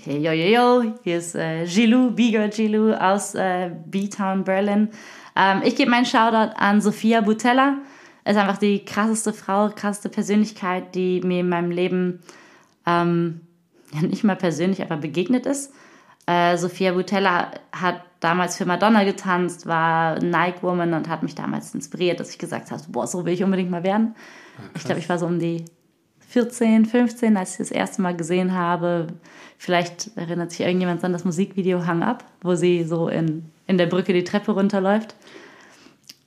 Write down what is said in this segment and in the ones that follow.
Okay, yo, yo, yo, hier ist äh, Gilou, Biger Gilou aus äh, B-Town, Berlin. Ähm, ich gebe meinen Shoutout an Sophia Butella. Ist einfach die krasseste Frau, krasseste Persönlichkeit, die mir in meinem Leben ähm, ja, nicht mal persönlich, aber begegnet ist. Äh, Sophia Butella hat damals für Madonna getanzt, war Nike Woman und hat mich damals inspiriert, dass ich gesagt habe, boah, so will ich unbedingt mal werden. Ja, ich glaube, ich war so um die 14, 15, als ich das erste Mal gesehen habe. Vielleicht erinnert sich irgendjemand an das Musikvideo Hang Up, wo sie so in, in der Brücke die Treppe runterläuft.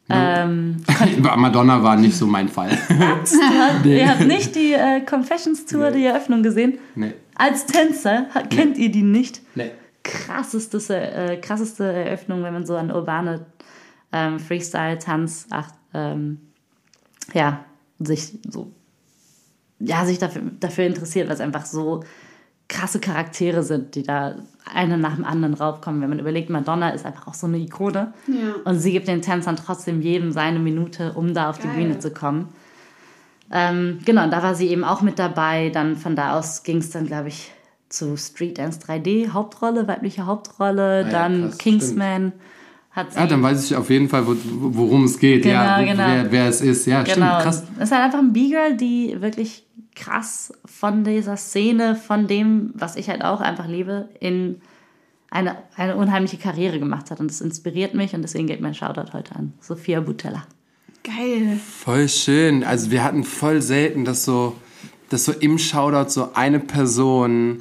Ähm, Madonna war nicht so mein Fall. nee. Ihr habt nicht die äh, Confessions Tour, nee. die Eröffnung gesehen? Nee. Als Tänzer kennt nee. ihr die nicht? Nee. Krasseste, äh, krasseste Eröffnung, wenn man so an urbane ähm, Freestyle-Tanz ähm, ja, sich so ja, sich dafür, dafür interessiert, weil es einfach so krasse Charaktere sind, die da eine nach dem anderen raufkommen. Wenn man überlegt, Madonna ist einfach auch so eine Ikone. Ja. Und sie gibt den Tänzern trotzdem jedem seine Minute, um da auf Geil. die Bühne zu kommen. Ähm, genau, da war sie eben auch mit dabei. Dann von da aus ging es dann, glaube ich, zu Street Dance 3D, Hauptrolle, weibliche Hauptrolle, ah, dann krass, Kingsman. Hat sie. Ah, dann weiß ich auf jeden Fall, worum es geht, genau, ja, wo, genau. Wer, wer, es ist. Ja, genau. stimmt, krass. Es ist halt einfach ein B-Girl, die wirklich krass von dieser Szene, von dem, was ich halt auch einfach liebe, in eine, eine unheimliche Karriere gemacht hat. Und das inspiriert mich und deswegen geht mein Shoutout heute an Sophia Butella. Geil. Voll schön. Also wir hatten voll selten, dass so, dass so im Shoutout so eine Person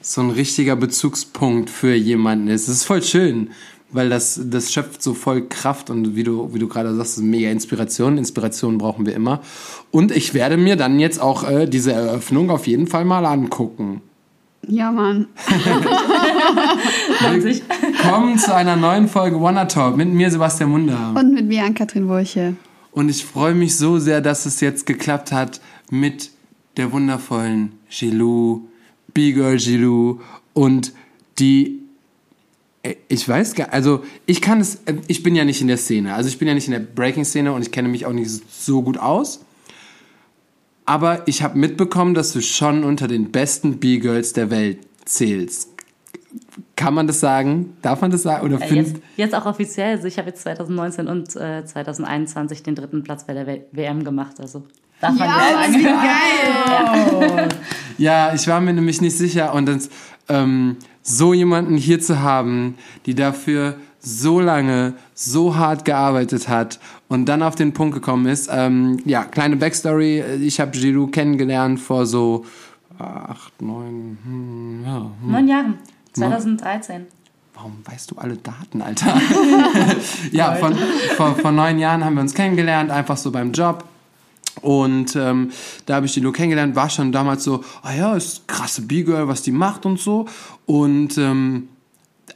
so ein richtiger Bezugspunkt für jemanden ist. Das ist voll schön weil das, das schöpft so voll Kraft und wie du, wie du gerade sagst, mega Inspiration. Inspiration brauchen wir immer. Und ich werde mir dann jetzt auch äh, diese Eröffnung auf jeden Fall mal angucken. Ja, Mann. Willkommen zu einer neuen Folge Wanna Talk mit mir, Sebastian Munder. Und mit mir, Ann-Kathrin Wurche. Und ich freue mich so sehr, dass es jetzt geklappt hat mit der wundervollen Gilou, B-Girl Gilou und die ich weiß gar also ich kann es, ich bin ja nicht in der Szene, also ich bin ja nicht in der Breaking-Szene und ich kenne mich auch nicht so gut aus. Aber ich habe mitbekommen, dass du schon unter den besten B-Girls der Welt zählst. Kann man das sagen? Darf man das sagen? Oder äh, jetzt, jetzt, auch offiziell. Also ich habe jetzt 2019 und äh, 2021 den dritten Platz bei der WM gemacht. Also darf man ja, das sagen. Geil. ja, ich war mir nämlich nicht sicher und dann ähm, so jemanden hier zu haben, die dafür so lange, so hart gearbeitet hat und dann auf den Punkt gekommen ist. Ähm, ja, kleine Backstory. Ich habe Giroud kennengelernt vor so acht, neun, hm, ja, hm. neun Jahren. 2013. Warum weißt du alle Daten, Alter? ja, von, vor, vor neun Jahren haben wir uns kennengelernt, einfach so beim Job. Und ähm, da habe ich die nur kennengelernt, war schon damals so, ah ja, ist krasse B-Girl, was die macht und so. Und ähm,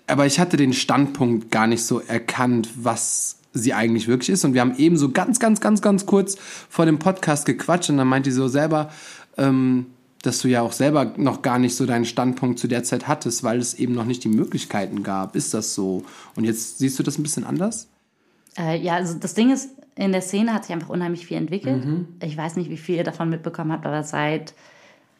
aber ich hatte den Standpunkt gar nicht so erkannt, was sie eigentlich wirklich ist. Und wir haben eben so ganz, ganz, ganz, ganz kurz vor dem Podcast gequatscht und dann meint die so selber, ähm, dass du ja auch selber noch gar nicht so deinen Standpunkt zu der Zeit hattest, weil es eben noch nicht die Möglichkeiten gab. Ist das so? Und jetzt siehst du das ein bisschen anders? Äh, ja, also das Ding ist, in der Szene hat sich einfach unheimlich viel entwickelt. Mhm. Ich weiß nicht, wie viel ihr davon mitbekommen habt, aber seit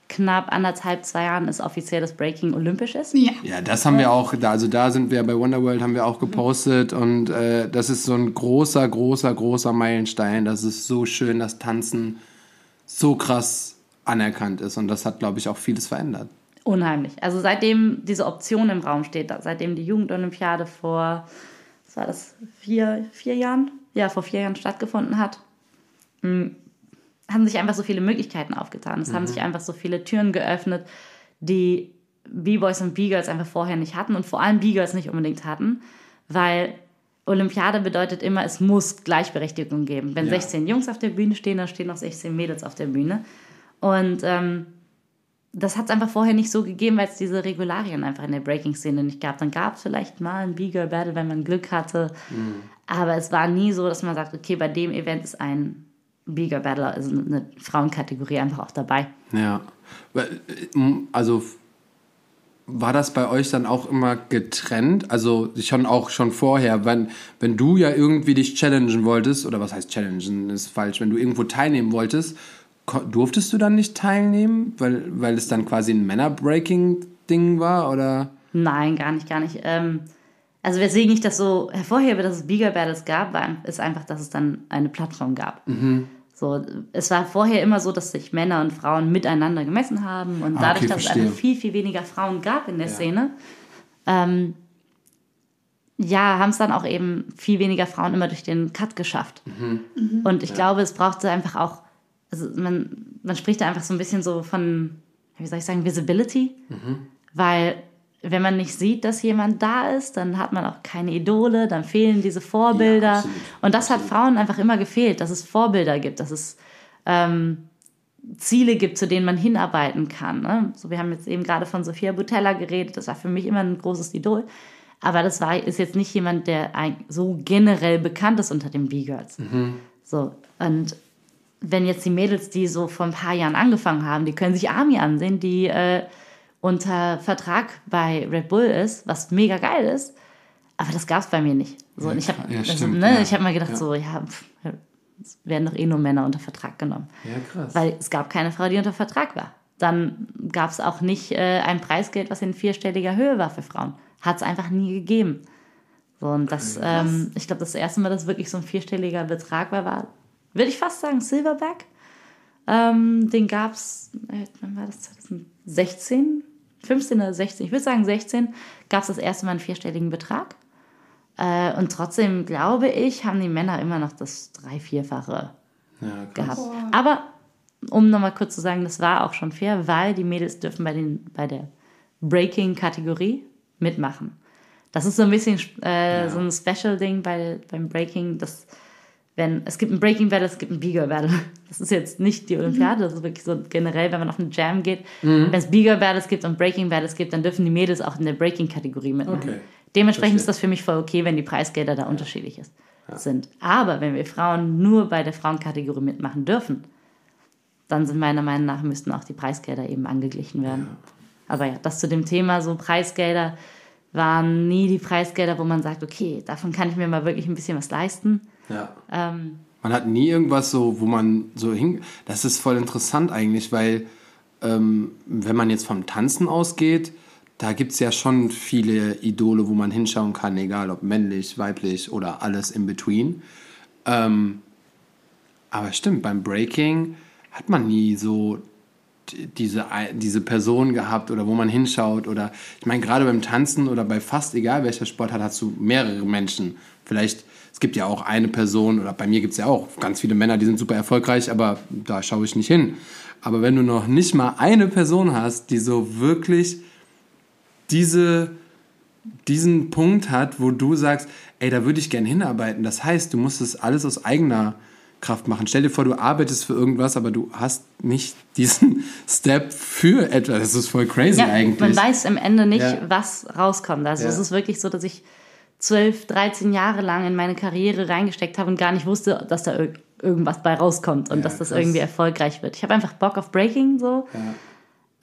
knapp anderthalb, zwei Jahren ist offiziell das Breaking olympisch ist. Ja, ja das haben wir auch, also da sind wir bei Wonderworld, haben wir auch gepostet und äh, das ist so ein großer, großer, großer Meilenstein. Das ist so schön, dass Tanzen so krass anerkannt ist und das hat, glaube ich, auch vieles verändert. Unheimlich. Also seitdem diese Option im Raum steht, seitdem die Jugendolympiade vor, was war das, vier, vier Jahren? Ja, vor vier Jahren stattgefunden hat, mm, haben sich einfach so viele Möglichkeiten aufgetan. Es mhm. haben sich einfach so viele Türen geöffnet, die B-Boys und B-Girls einfach vorher nicht hatten und vor allem B-Girls nicht unbedingt hatten, weil Olympiade bedeutet immer, es muss Gleichberechtigung geben. Wenn ja. 16 Jungs auf der Bühne stehen, dann stehen auch 16 Mädels auf der Bühne. Und ähm, das hat es einfach vorher nicht so gegeben, weil es diese Regularien einfach in der Breaking-Szene nicht gab. Dann gab es vielleicht mal ein B-Girl-Battle, wenn man Glück hatte. Mhm. Aber es war nie so, dass man sagt, okay, bei dem Event ist ein B-Girl Battler, also eine Frauenkategorie einfach auch dabei. Ja. Also war das bei euch dann auch immer getrennt? Also schon auch schon vorher, wenn, wenn du ja irgendwie dich challengen wolltest, oder was heißt challengen, ist falsch, wenn du irgendwo teilnehmen wolltest, durftest du dann nicht teilnehmen, weil, weil es dann quasi ein Männerbreaking Ding war? Oder? Nein, gar nicht, gar nicht. Ähm, also weswegen ich das so hervorhebe, dass es Bigger Battles gab, war, ist einfach, dass es dann eine Plattform gab. So, es war vorher immer so, dass sich Männer und Frauen miteinander gemessen haben und Ah, dadurch, okay, dass es verstehe. einfach viel, viel weniger Frauen gab in der Szene, ähm, ja, haben es dann auch eben viel weniger Frauen immer durch den Cut geschafft. Und ich glaube, es brauchte einfach auch, also man, man spricht da einfach so ein bisschen so von, wie soll ich sagen, Visibility, weil wenn man nicht sieht, dass jemand da ist, dann hat man auch keine Idole, dann fehlen diese Vorbilder. Ja, absolut. und das hat Frauen einfach immer gefehlt, dass es Vorbilder gibt, dass es ähm, Ziele gibt, zu denen man hinarbeiten kann. Ne? So, wir haben jetzt eben gerade von Sophia Butella geredet, das war für mich immer ein großes Idol. Aber das war, ist jetzt nicht jemand, der ein, so generell bekannt ist unter den B-Girls. So, und wenn jetzt die Mädels, die so vor ein paar Jahren angefangen haben, die können sich Army ansehen, die äh, unter Vertrag bei Red Bull ist, was mega geil ist. Aber das gab es bei mir nicht. So, Ja, und ich habe ja, also, ne, ja. ich hab mal gedacht, Ja. so, ja, pff, es werden doch eh nur Männer unter Vertrag genommen. Ja, krass. Weil es gab keine Frau, die unter Vertrag war. Dann gab es auch nicht äh, ein Preisgeld, was in vierstelliger Höhe war für Frauen. Hat es einfach nie gegeben. So, und das, ähm, ich glaube, das erste Mal, dass wirklich so ein vierstelliger Betrag war, war, würde ich fast sagen, Silverback. Ähm, den gab es, äh, wann war das? 2016? 15 oder 16? Ich würde sagen 16 gab es das erste Mal einen vierstelligen Betrag. Äh, und trotzdem, glaube ich, haben die Männer immer noch das drei-, vierfache ja, gehabt. Aber um nochmal kurz zu sagen, das war auch schon fair, weil die Mädels dürfen bei, den, bei der Breaking-Kategorie mitmachen. Das ist so ein bisschen äh, so ein Special-Ding bei, beim Breaking, dass wenn, es gibt ein Breaking Battle, es gibt ein Beagle Battle. Das ist jetzt nicht die Olympiade, das ist wirklich so generell, wenn man auf eine Jam geht. Wenn es Beagle Battles gibt und Breaking Battles gibt, dann dürfen die Mädels auch in der Breaking-Kategorie mitmachen. Okay. Dementsprechend Verstehe. ist das für mich voll okay, wenn die Preisgelder da unterschiedlich ist, sind. Aber wenn wir Frauen nur bei der Frauenkategorie mitmachen dürfen, dann sind meiner Meinung nach, müssten auch die Preisgelder eben angeglichen werden. Aber ja, das zu dem Thema, so Preisgelder waren nie die Preisgelder, wo man sagt, okay, davon kann ich mir mal wirklich ein bisschen was leisten. Ja. Ähm, Man hat nie irgendwas so, wo man so hin. Das ist voll interessant eigentlich, weil ähm, wenn man jetzt vom Tanzen ausgeht, da gibt es ja schon viele Idole, wo man hinschauen kann, egal ob männlich, weiblich oder alles in between. Ähm, aber stimmt, beim Breaking hat man nie so diese, diese Person gehabt oder wo man hinschaut oder ich meine gerade beim Tanzen oder bei fast egal welcher Sport hat, hast du mehrere Menschen. Vielleicht, es gibt ja auch eine Person oder bei mir gibt es ja auch ganz viele Männer, die sind super erfolgreich, aber da schaue ich nicht hin. Aber wenn du noch nicht mal eine Person hast, die so wirklich diese, diesen Punkt hat, wo du sagst, ey, da würde ich gern hinarbeiten. Das heißt, du musst es alles aus eigener Kraft machen. Stell dir vor, du arbeitest für irgendwas, aber du hast nicht diesen Step für etwas. Das ist voll crazy ja, eigentlich. man weiß am Ende nicht, Ja. was rauskommt. Also Ja. es ist wirklich so, dass ich 12, 13 Jahre lang in meine Karriere reingesteckt habe und gar nicht wusste, dass da irg irgendwas bei rauskommt und Ja, dass das krass. irgendwie erfolgreich wird. Ich habe einfach Bock auf Breaking so.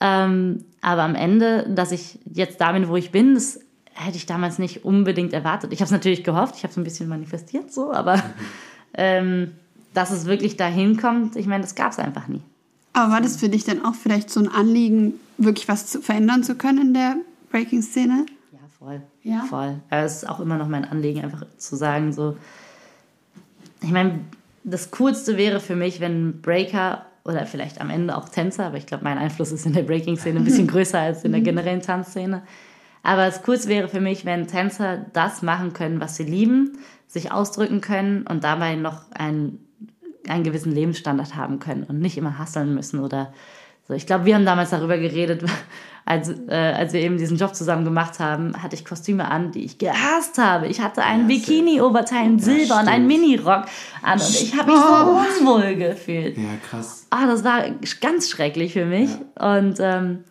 Ähm, aber am Ende, dass ich jetzt da bin, wo ich bin, das hätte ich damals nicht unbedingt erwartet. Ich habe es natürlich gehofft, ich habe es ein bisschen manifestiert so, aber ähm, dass es wirklich dahin kommt, ich meine, das gab es einfach nie. Aber war das für dich dann auch vielleicht so ein Anliegen, wirklich was zu verändern zu können in der Breaking-Szene? Ja, voll. Ja? Voll. Aber es ist auch immer noch mein Anliegen, einfach zu sagen, so, ich meine, das Coolste wäre für mich, wenn Breaker oder vielleicht am Ende auch Tänzer, aber ich glaube, mein Einfluss ist in der Breaking-Szene ein bisschen größer als in der generellen Tanzszene. Aber das Coolste wäre für mich, wenn Tänzer das machen können, was sie lieben, sich ausdrücken können und dabei noch einen, einen gewissen Lebensstandard haben können und nicht immer hasseln müssen oder so. Ich glaube, wir haben damals darüber geredet, als, äh, als wir eben diesen Job zusammen gemacht haben, hatte ich Kostüme an, die ich gehasst habe. Ich hatte ein Ja, Bikini-Oberteil in Silber und einen. Minirock an und ich habe mich so unwohl gefühlt. ja, krass. Ah, das war ganz schrecklich für mich. Und ähm,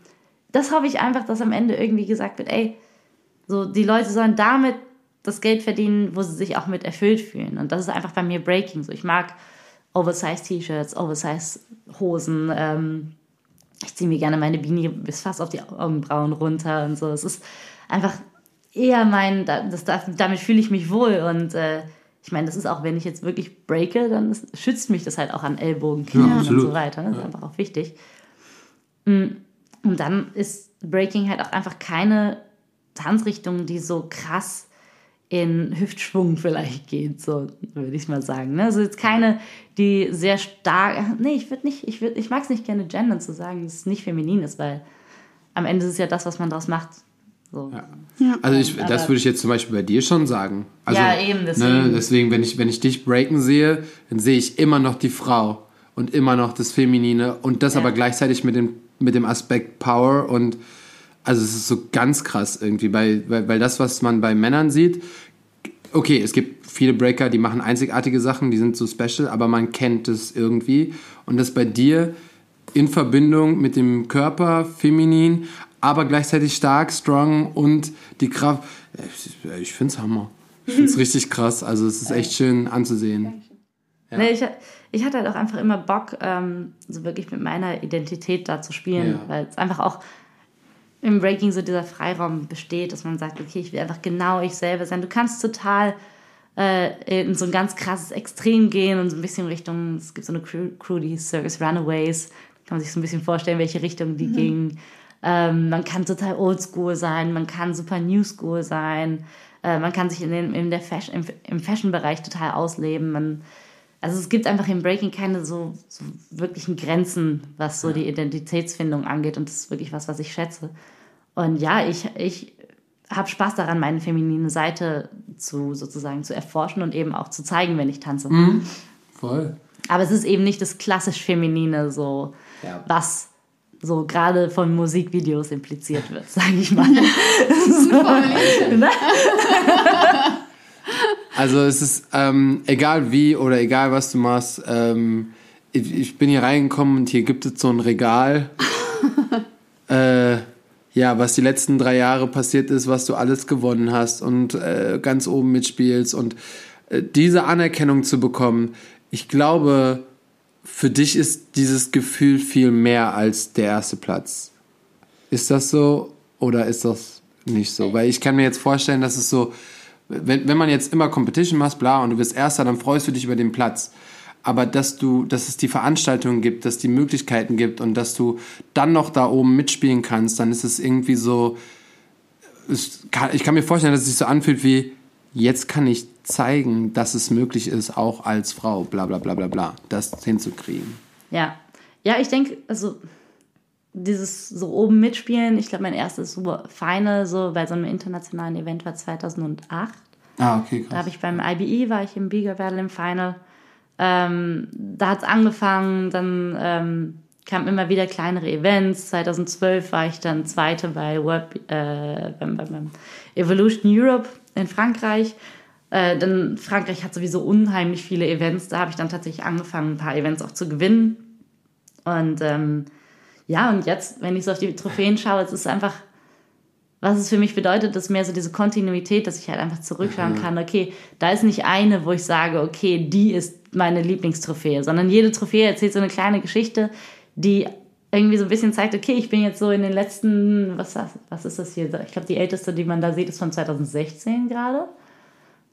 das hoffe ich einfach, dass am Ende irgendwie gesagt wird, ey, so die Leute sollen damit das Geld verdienen, wo sie sich auch mit erfüllt fühlen. Und das ist einfach bei mir Breaking. So, ich mag Oversize-T-Shirts, Oversize-Hosen. Ähm, ich ziehe mir gerne meine Beanie bis fast auf die Augenbrauen runter und so. Es ist einfach eher mein, da- das, damit fühle ich mich wohl. Und äh, ich meine, das ist auch, wenn ich jetzt wirklich breake, dann ist, schützt mich das halt auch an Ellbogen, Knien und absolut. so weiter. Das ist einfach auch wichtig. Mm, Und dann ist Breaking halt auch einfach keine Tanzrichtung, die so krass in Hüftschwung vielleicht geht, so würde ich mal sagen. Ne? Also jetzt keine, die sehr stark. Nee, ich würde nicht, ich, würd, ich mag es nicht gerne gendern zu sagen, dass es nicht feminin ist, weil am Ende ist es ja das, was man daraus macht. So. Ja. Also ich, das würde ich jetzt zum Beispiel bei dir schon sagen. Also, Ja, eben, Ne, deswegen. deswegen, wenn ich, wenn ich dich breaken sehe, dann sehe ich immer noch die Frau und immer noch das Feminine und das Ja. aber gleichzeitig mit dem, mit dem Aspekt Power und also es ist so ganz krass irgendwie, weil, weil, weil das, was man bei Männern sieht, okay, es gibt viele Breaker, die machen einzigartige Sachen, die sind so special, aber man kennt es irgendwie. Und das bei dir in Verbindung mit dem Körper, feminin, aber gleichzeitig stark, strong und die Kraft. Ich, ich finde es Hammer. Ich finde es richtig krass. Also es ist echt schön anzusehen. Nee, ich, ich hatte halt auch einfach immer Bock, ähm, so wirklich mit meiner Identität da zu spielen, Ja. weil es einfach auch im Breaking so dieser Freiraum besteht, dass man sagt, okay, ich will einfach genau ich selber sein. Du kannst total äh, in so ein ganz krasses Extrem gehen und so ein bisschen Richtung, es gibt so eine Crew, Crew die Circus Runaways, kann man sich so ein bisschen vorstellen, welche Richtung die ging. Ähm, man kann total oldschool sein, man kann super new school sein, äh, man kann sich in, den, in der Fashion, im, im Fashion-Bereich total ausleben. Man, also es gibt einfach im Breaking keine so, so wirklichen Grenzen, was so die Identitätsfindung angeht und das ist wirklich was, was ich schätze. Und ja, ich, ich habe Spaß daran, meine feminine Seite zu sozusagen zu erforschen und eben auch zu zeigen, wenn ich tanze. Voll. Aber es ist eben nicht das klassisch Feminine, so Ja. was so gerade von Musikvideos impliziert wird, sage ich mal. Also es ist ähm, egal wie oder egal was du machst. Ähm, ich, ich bin hier reingekommen und hier gibt es so ein Regal. äh, ja, was die letzten drei Jahre passiert ist, was du alles gewonnen hast und äh, ganz oben mitspielst und äh, diese Anerkennung zu bekommen. Ich glaube, für dich ist dieses Gefühl viel mehr als der erste Platz. Ist das so oder ist das nicht so? Weil ich kann mir jetzt vorstellen, dass es so, wenn, wenn man jetzt immer Competition machst, bla, und du bist Erster, dann freust du dich über den Platz. Aber dass du, dass es die Veranstaltungen gibt, dass die Möglichkeiten gibt und dass du dann noch da oben mitspielen kannst, dann ist es irgendwie so, es kann, ich kann mir vorstellen, dass es sich so anfühlt wie, jetzt kann ich zeigen, dass es möglich ist, auch als Frau, bla bla bla bla bla, das hinzukriegen. Ja. Ja, ich denke, also dieses so oben mitspielen, ich glaube, mein erstes Final so bei so einem internationalen Event war 2008. Ah, okay, Da krass. habe ich beim IBE, war ich im Bigger Battle im Final. Ähm, da hat es angefangen, dann ähm, kamen immer wieder kleinere Events. 2012 war ich dann Zweite bei World, äh, beim, beim, beim Evolution Europe in Frankreich. Äh, dann Frankreich hat sowieso unheimlich viele Events. Da habe ich dann tatsächlich angefangen, ein paar Events auch zu gewinnen. Und ähm, ja, und jetzt, wenn ich so auf die Trophäen schaue, es ist einfach, was es für mich bedeutet, ist mehr so diese Kontinuität, dass ich halt einfach zurückschauen kann. Okay, da ist nicht eine, wo ich sage, okay, die ist meine Lieblingstrophäe, sondern jede Trophäe erzählt so eine kleine Geschichte, die irgendwie so ein bisschen zeigt, okay, ich bin jetzt so in den letzten, was, was ist das hier? Ich glaube, die älteste, die man da sieht, ist von 2016 gerade.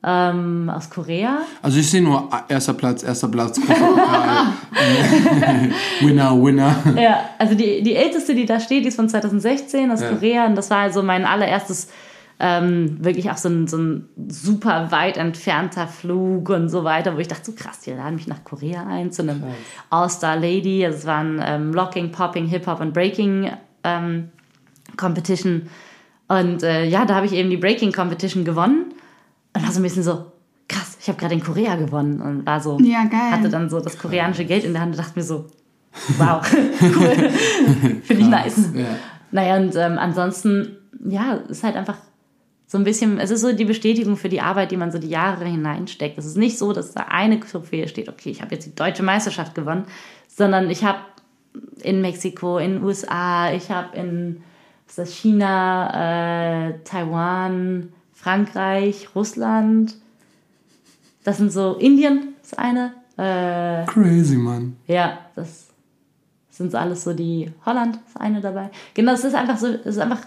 Ähm, aus Korea. Also ich sehe nur erster Platz, erster Platz, Pokal. winner, Winner. Ja, also die, die älteste, die da steht, die ist von 2016 aus Ja. Korea und das war also mein allererstes, ähm, wirklich auch so ein, so ein super weit entfernter Flug und so weiter, wo ich dachte, so krass, die laden mich nach Korea ein zu einem All-Star Lady. Also es war ein ähm, Locking, Popping, Hip-Hop und Breaking ähm, Competition. Und äh, ja, da habe ich eben die Breaking Competition gewonnen und war so ein bisschen so, krass, ich habe gerade in Korea gewonnen und war so, Ja, geil. hatte dann so das koreanische Geld in der Hand und dachte mir so, wow, cool, finde ich nice. Ja. Naja, und ähm, ansonsten, ja, ist halt einfach so ein bisschen, es ist so die Bestätigung für die Arbeit, die man so die Jahre hineinsteckt. Es ist nicht so, dass da eine Trophäe steht, okay, ich habe jetzt die deutsche Meisterschaft gewonnen, sondern ich habe in Mexiko, in den USA, ich habe in was ist das, China, äh, Taiwan, Frankreich, Russland. Das sind so Indien, ist eine. Äh, Crazy, Mann. ja, das sind so alles so die Holland ist eine dabei. Genau, es ist einfach so, es ist einfach,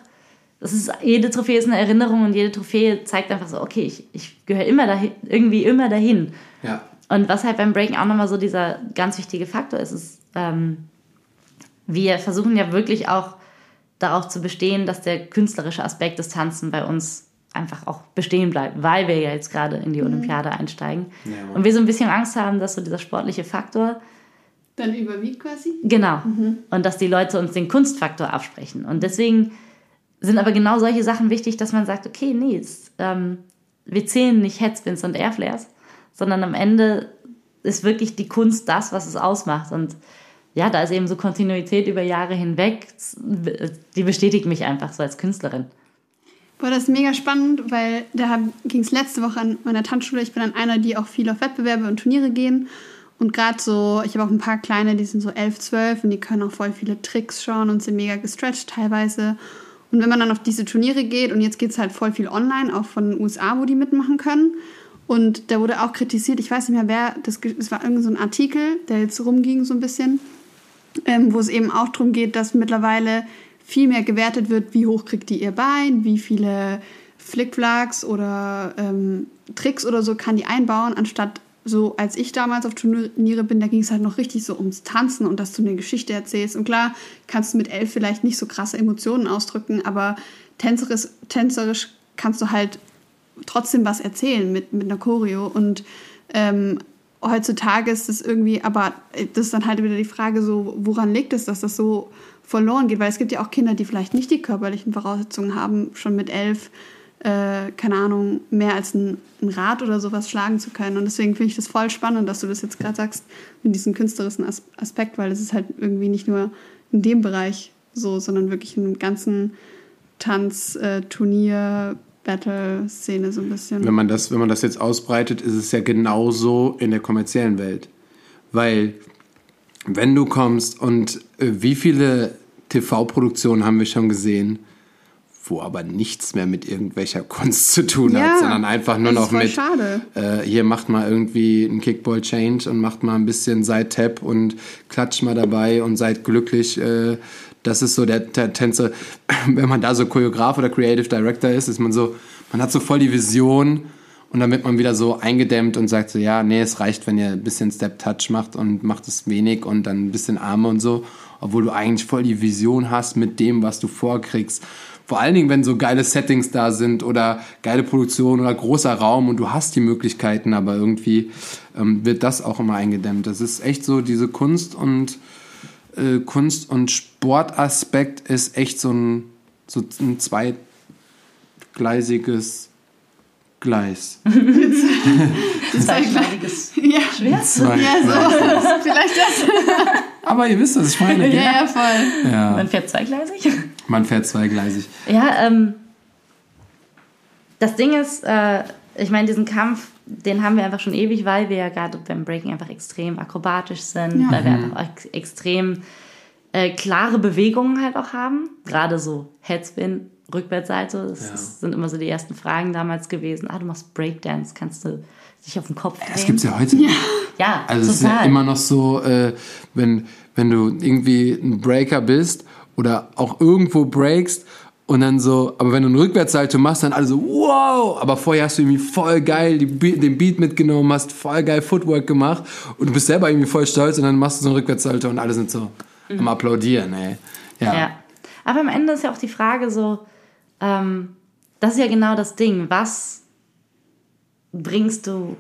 es ist, jede Trophäe ist eine Erinnerung und jede Trophäe zeigt einfach so, okay, ich, ich gehöre immer dahin, irgendwie immer dahin. Ja. Und was halt beim Breaking auch nochmal so dieser ganz wichtige Faktor ist, ist, ähm, wir versuchen ja wirklich auch darauf zu bestehen, dass der künstlerische Aspekt des Tanzen bei uns einfach auch bestehen bleibt, weil wir ja jetzt gerade in die Olympiade einsteigen. Ja. Und wir so ein bisschen Angst haben, dass so dieser sportliche Faktor Dann überwiegt quasi. Genau. Und dass die Leute uns den Kunstfaktor absprechen. Und deswegen sind aber genau solche Sachen wichtig, dass man sagt, okay, nee, es, ähm, wir zählen nicht Headspins und Airflares, sondern am Ende ist wirklich die Kunst das, was es ausmacht. Und ja, da ist eben so Kontinuität über Jahre hinweg, die bestätigt mich einfach so als Künstlerin. Boah, das ist mega spannend, weil da ging es letzte Woche an meiner Tanzschule. Ich bin dann einer, die auch viel auf Wettbewerbe und Turniere gehen. Und gerade so, ich habe auch ein paar kleine, die sind so 11, 12 und die können auch voll viele Tricks schauen und sind mega gestretched teilweise. Und wenn man dann auf diese Turniere geht, und jetzt geht es halt voll viel online, auch von den USA, wo die mitmachen können. Und da wurde auch kritisiert, ich weiß nicht mehr wer, das, es war irgendein so Artikel, der jetzt rumging so ein bisschen, ähm, wo es eben auch darum geht, dass mittlerweile viel mehr gewertet wird, wie hoch kriegt die ihr Bein, wie viele Flickflacks oder ähm, Tricks oder so kann die einbauen, anstatt so, als ich damals auf Turniere bin, da ging es halt noch richtig so ums Tanzen und dass du eine Geschichte erzählst. Und klar, kannst du mit elf vielleicht nicht so krasse Emotionen ausdrücken, aber tänzerisch, tänzerisch kannst du halt trotzdem was erzählen mit, mit einer Choreo. Und ähm, heutzutage ist es irgendwie, aber das ist dann halt wieder die Frage so, woran liegt es, dass das so verloren geht? Weil es gibt ja auch Kinder, die vielleicht nicht die körperlichen Voraussetzungen haben, schon mit elf äh, keine Ahnung, mehr als ein, ein, Rad oder sowas schlagen zu können. Und deswegen finde ich das voll spannend, dass du das jetzt gerade sagst, mit diesem künstlerischen Aspekt, weil es ist halt irgendwie nicht nur in dem Bereich so, sondern wirklich im ganzen Tanz, äh, Turnier, Battle-Szene so ein bisschen. Wenn man, das, wenn man das jetzt ausbreitet, ist es ja genauso in der kommerziellen Welt. Weil, wenn du kommst und äh, wie viele TV-Produktionen haben wir schon gesehen, wo aber nichts mehr mit irgendwelcher Kunst zu tun ja, hat, sondern einfach nur noch mit, äh, hier macht mal irgendwie einen Kickball Change und macht mal ein bisschen Side Tap und klatscht mal dabei und seid glücklich. Äh, das ist so der, der Tänzer, wenn man da so Choreograf oder Creative Director ist, ist man so, man hat so voll die Vision und dann wird man wieder so eingedämmt und sagt so, ja, nee, es reicht, wenn ihr ein bisschen Step Touch macht und macht es wenig und dann ein bisschen Arme und so, obwohl du eigentlich voll die Vision hast mit dem, was du vorkriegst vor allen Dingen, wenn so geile Settings da sind oder geile Produktion oder großer Raum und du hast die Möglichkeiten, aber irgendwie ähm, wird das auch immer eingedämmt. Das ist echt so, diese Kunst und äh, Kunst- und Sportaspekt ist echt so ein, so ein zweigleisiges Gleis. Zweigleisiges ja. Schwert? Zwei ja, so. Vielleicht das. Aber ihr wisst, was ich meine. Ja, ja, voll. Ja. Man fährt zweigleisig? Man fährt zweigleisig. Ja, ähm, das Ding ist, äh, ich meine, diesen Kampf, den haben wir einfach schon ewig, weil wir ja gerade beim Breaking einfach extrem akrobatisch sind, ja. weil wir einfach ex extrem äh, klare Bewegungen halt auch haben. Gerade so Headspin, Rückwärtsseite, das, ja. sind immer so die ersten Fragen damals gewesen. Ah, du machst Breakdance, kannst du dich auf den Kopf drehen? Das gibt es ja heute. Ja, ja Also es ist ja immer noch so, äh, wenn, wenn du irgendwie ein Breaker bist oder auch irgendwo breakst und dann so, aber wenn du einen Rückwärtssalto machst, dann alle so, wow, aber vorher hast du irgendwie voll geil Be den Beat mitgenommen, hast voll geil Footwork gemacht und du bist selber irgendwie voll stolz und dann machst du so einen Rückwärtssalto und alle sind so mhm. am Applaudieren, ey. Ja. ja. Aber am Ende ist ja auch die Frage so, ähm, das ist ja genau das Ding, was bringst du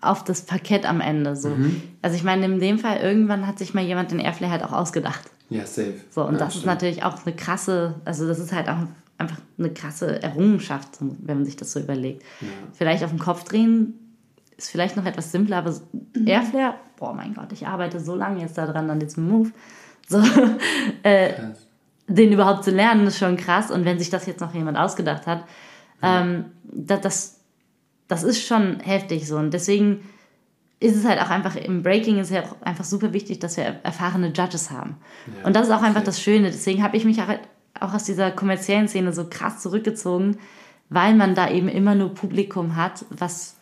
auf das Parkett am Ende so? Mhm. Also ich meine, in dem Fall, irgendwann hat sich mal jemand den Airflay halt auch ausgedacht. Ja, safe. So, und ja, das stimmt. ist natürlich auch eine krasse, also das ist halt auch einfach eine krasse Errungenschaft, wenn man sich das so überlegt. Ja. Vielleicht auf den Kopf drehen ist vielleicht noch etwas simpler, aber mhm. Airflare, boah mein Gott, ich arbeite so lange jetzt daran, an diesem Move. So, äh, den überhaupt zu lernen, ist schon krass. Und wenn sich das jetzt noch jemand ausgedacht hat, ja. ähm, das, das, das ist schon heftig so. Und deswegen ist es halt auch einfach, im Breaking ist ja auch einfach super wichtig, dass wir erfahrene Judges haben. Ja, und das ist auch einfach das Schöne. Deswegen habe ich mich auch, auch aus dieser kommerziellen Szene so krass zurückgezogen, weil man da eben immer nur Publikum hat, was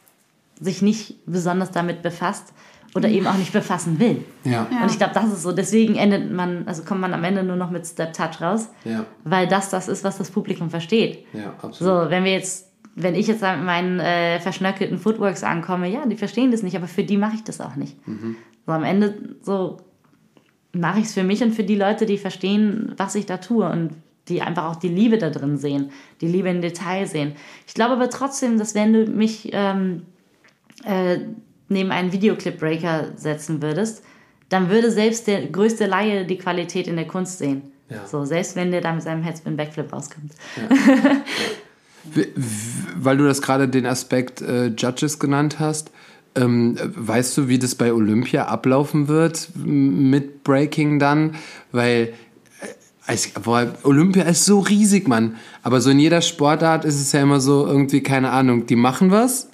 sich nicht besonders damit befasst oder eben auch nicht befassen will. Ja. Und ich glaube, das ist so. Deswegen endet man, also kommt man am Ende nur noch mit Step Touch raus, ja. weil das das ist, was das Publikum versteht. Ja, absolut. So, wenn wir jetzt wenn ich jetzt mit meinen äh, verschnörkelten Footworks ankomme, ja, die verstehen das nicht, aber für die mache ich das auch nicht. Mhm. So am Ende so mache ich es für mich und für die Leute, die verstehen, was ich da tue. Und die einfach auch die Liebe da drin sehen, die Liebe im Detail sehen. Ich glaube aber trotzdem, dass wenn du mich ähm, äh, neben einen Videoclip-Breaker setzen würdest, dann würde selbst der größte Laie die Qualität in der Kunst sehen. Ja. So, selbst wenn der da mit seinem Headspin Backflip rauskommt. W- Weil du das gerade den Aspekt äh, Judges genannt hast, ähm, weißt du, wie das bei Olympia ablaufen wird mit Breaking dann? Weil äh, es, boah, Olympia ist so riesig, Mann. Aber so in jeder Sportart ist es ja immer so irgendwie, keine Ahnung, die machen was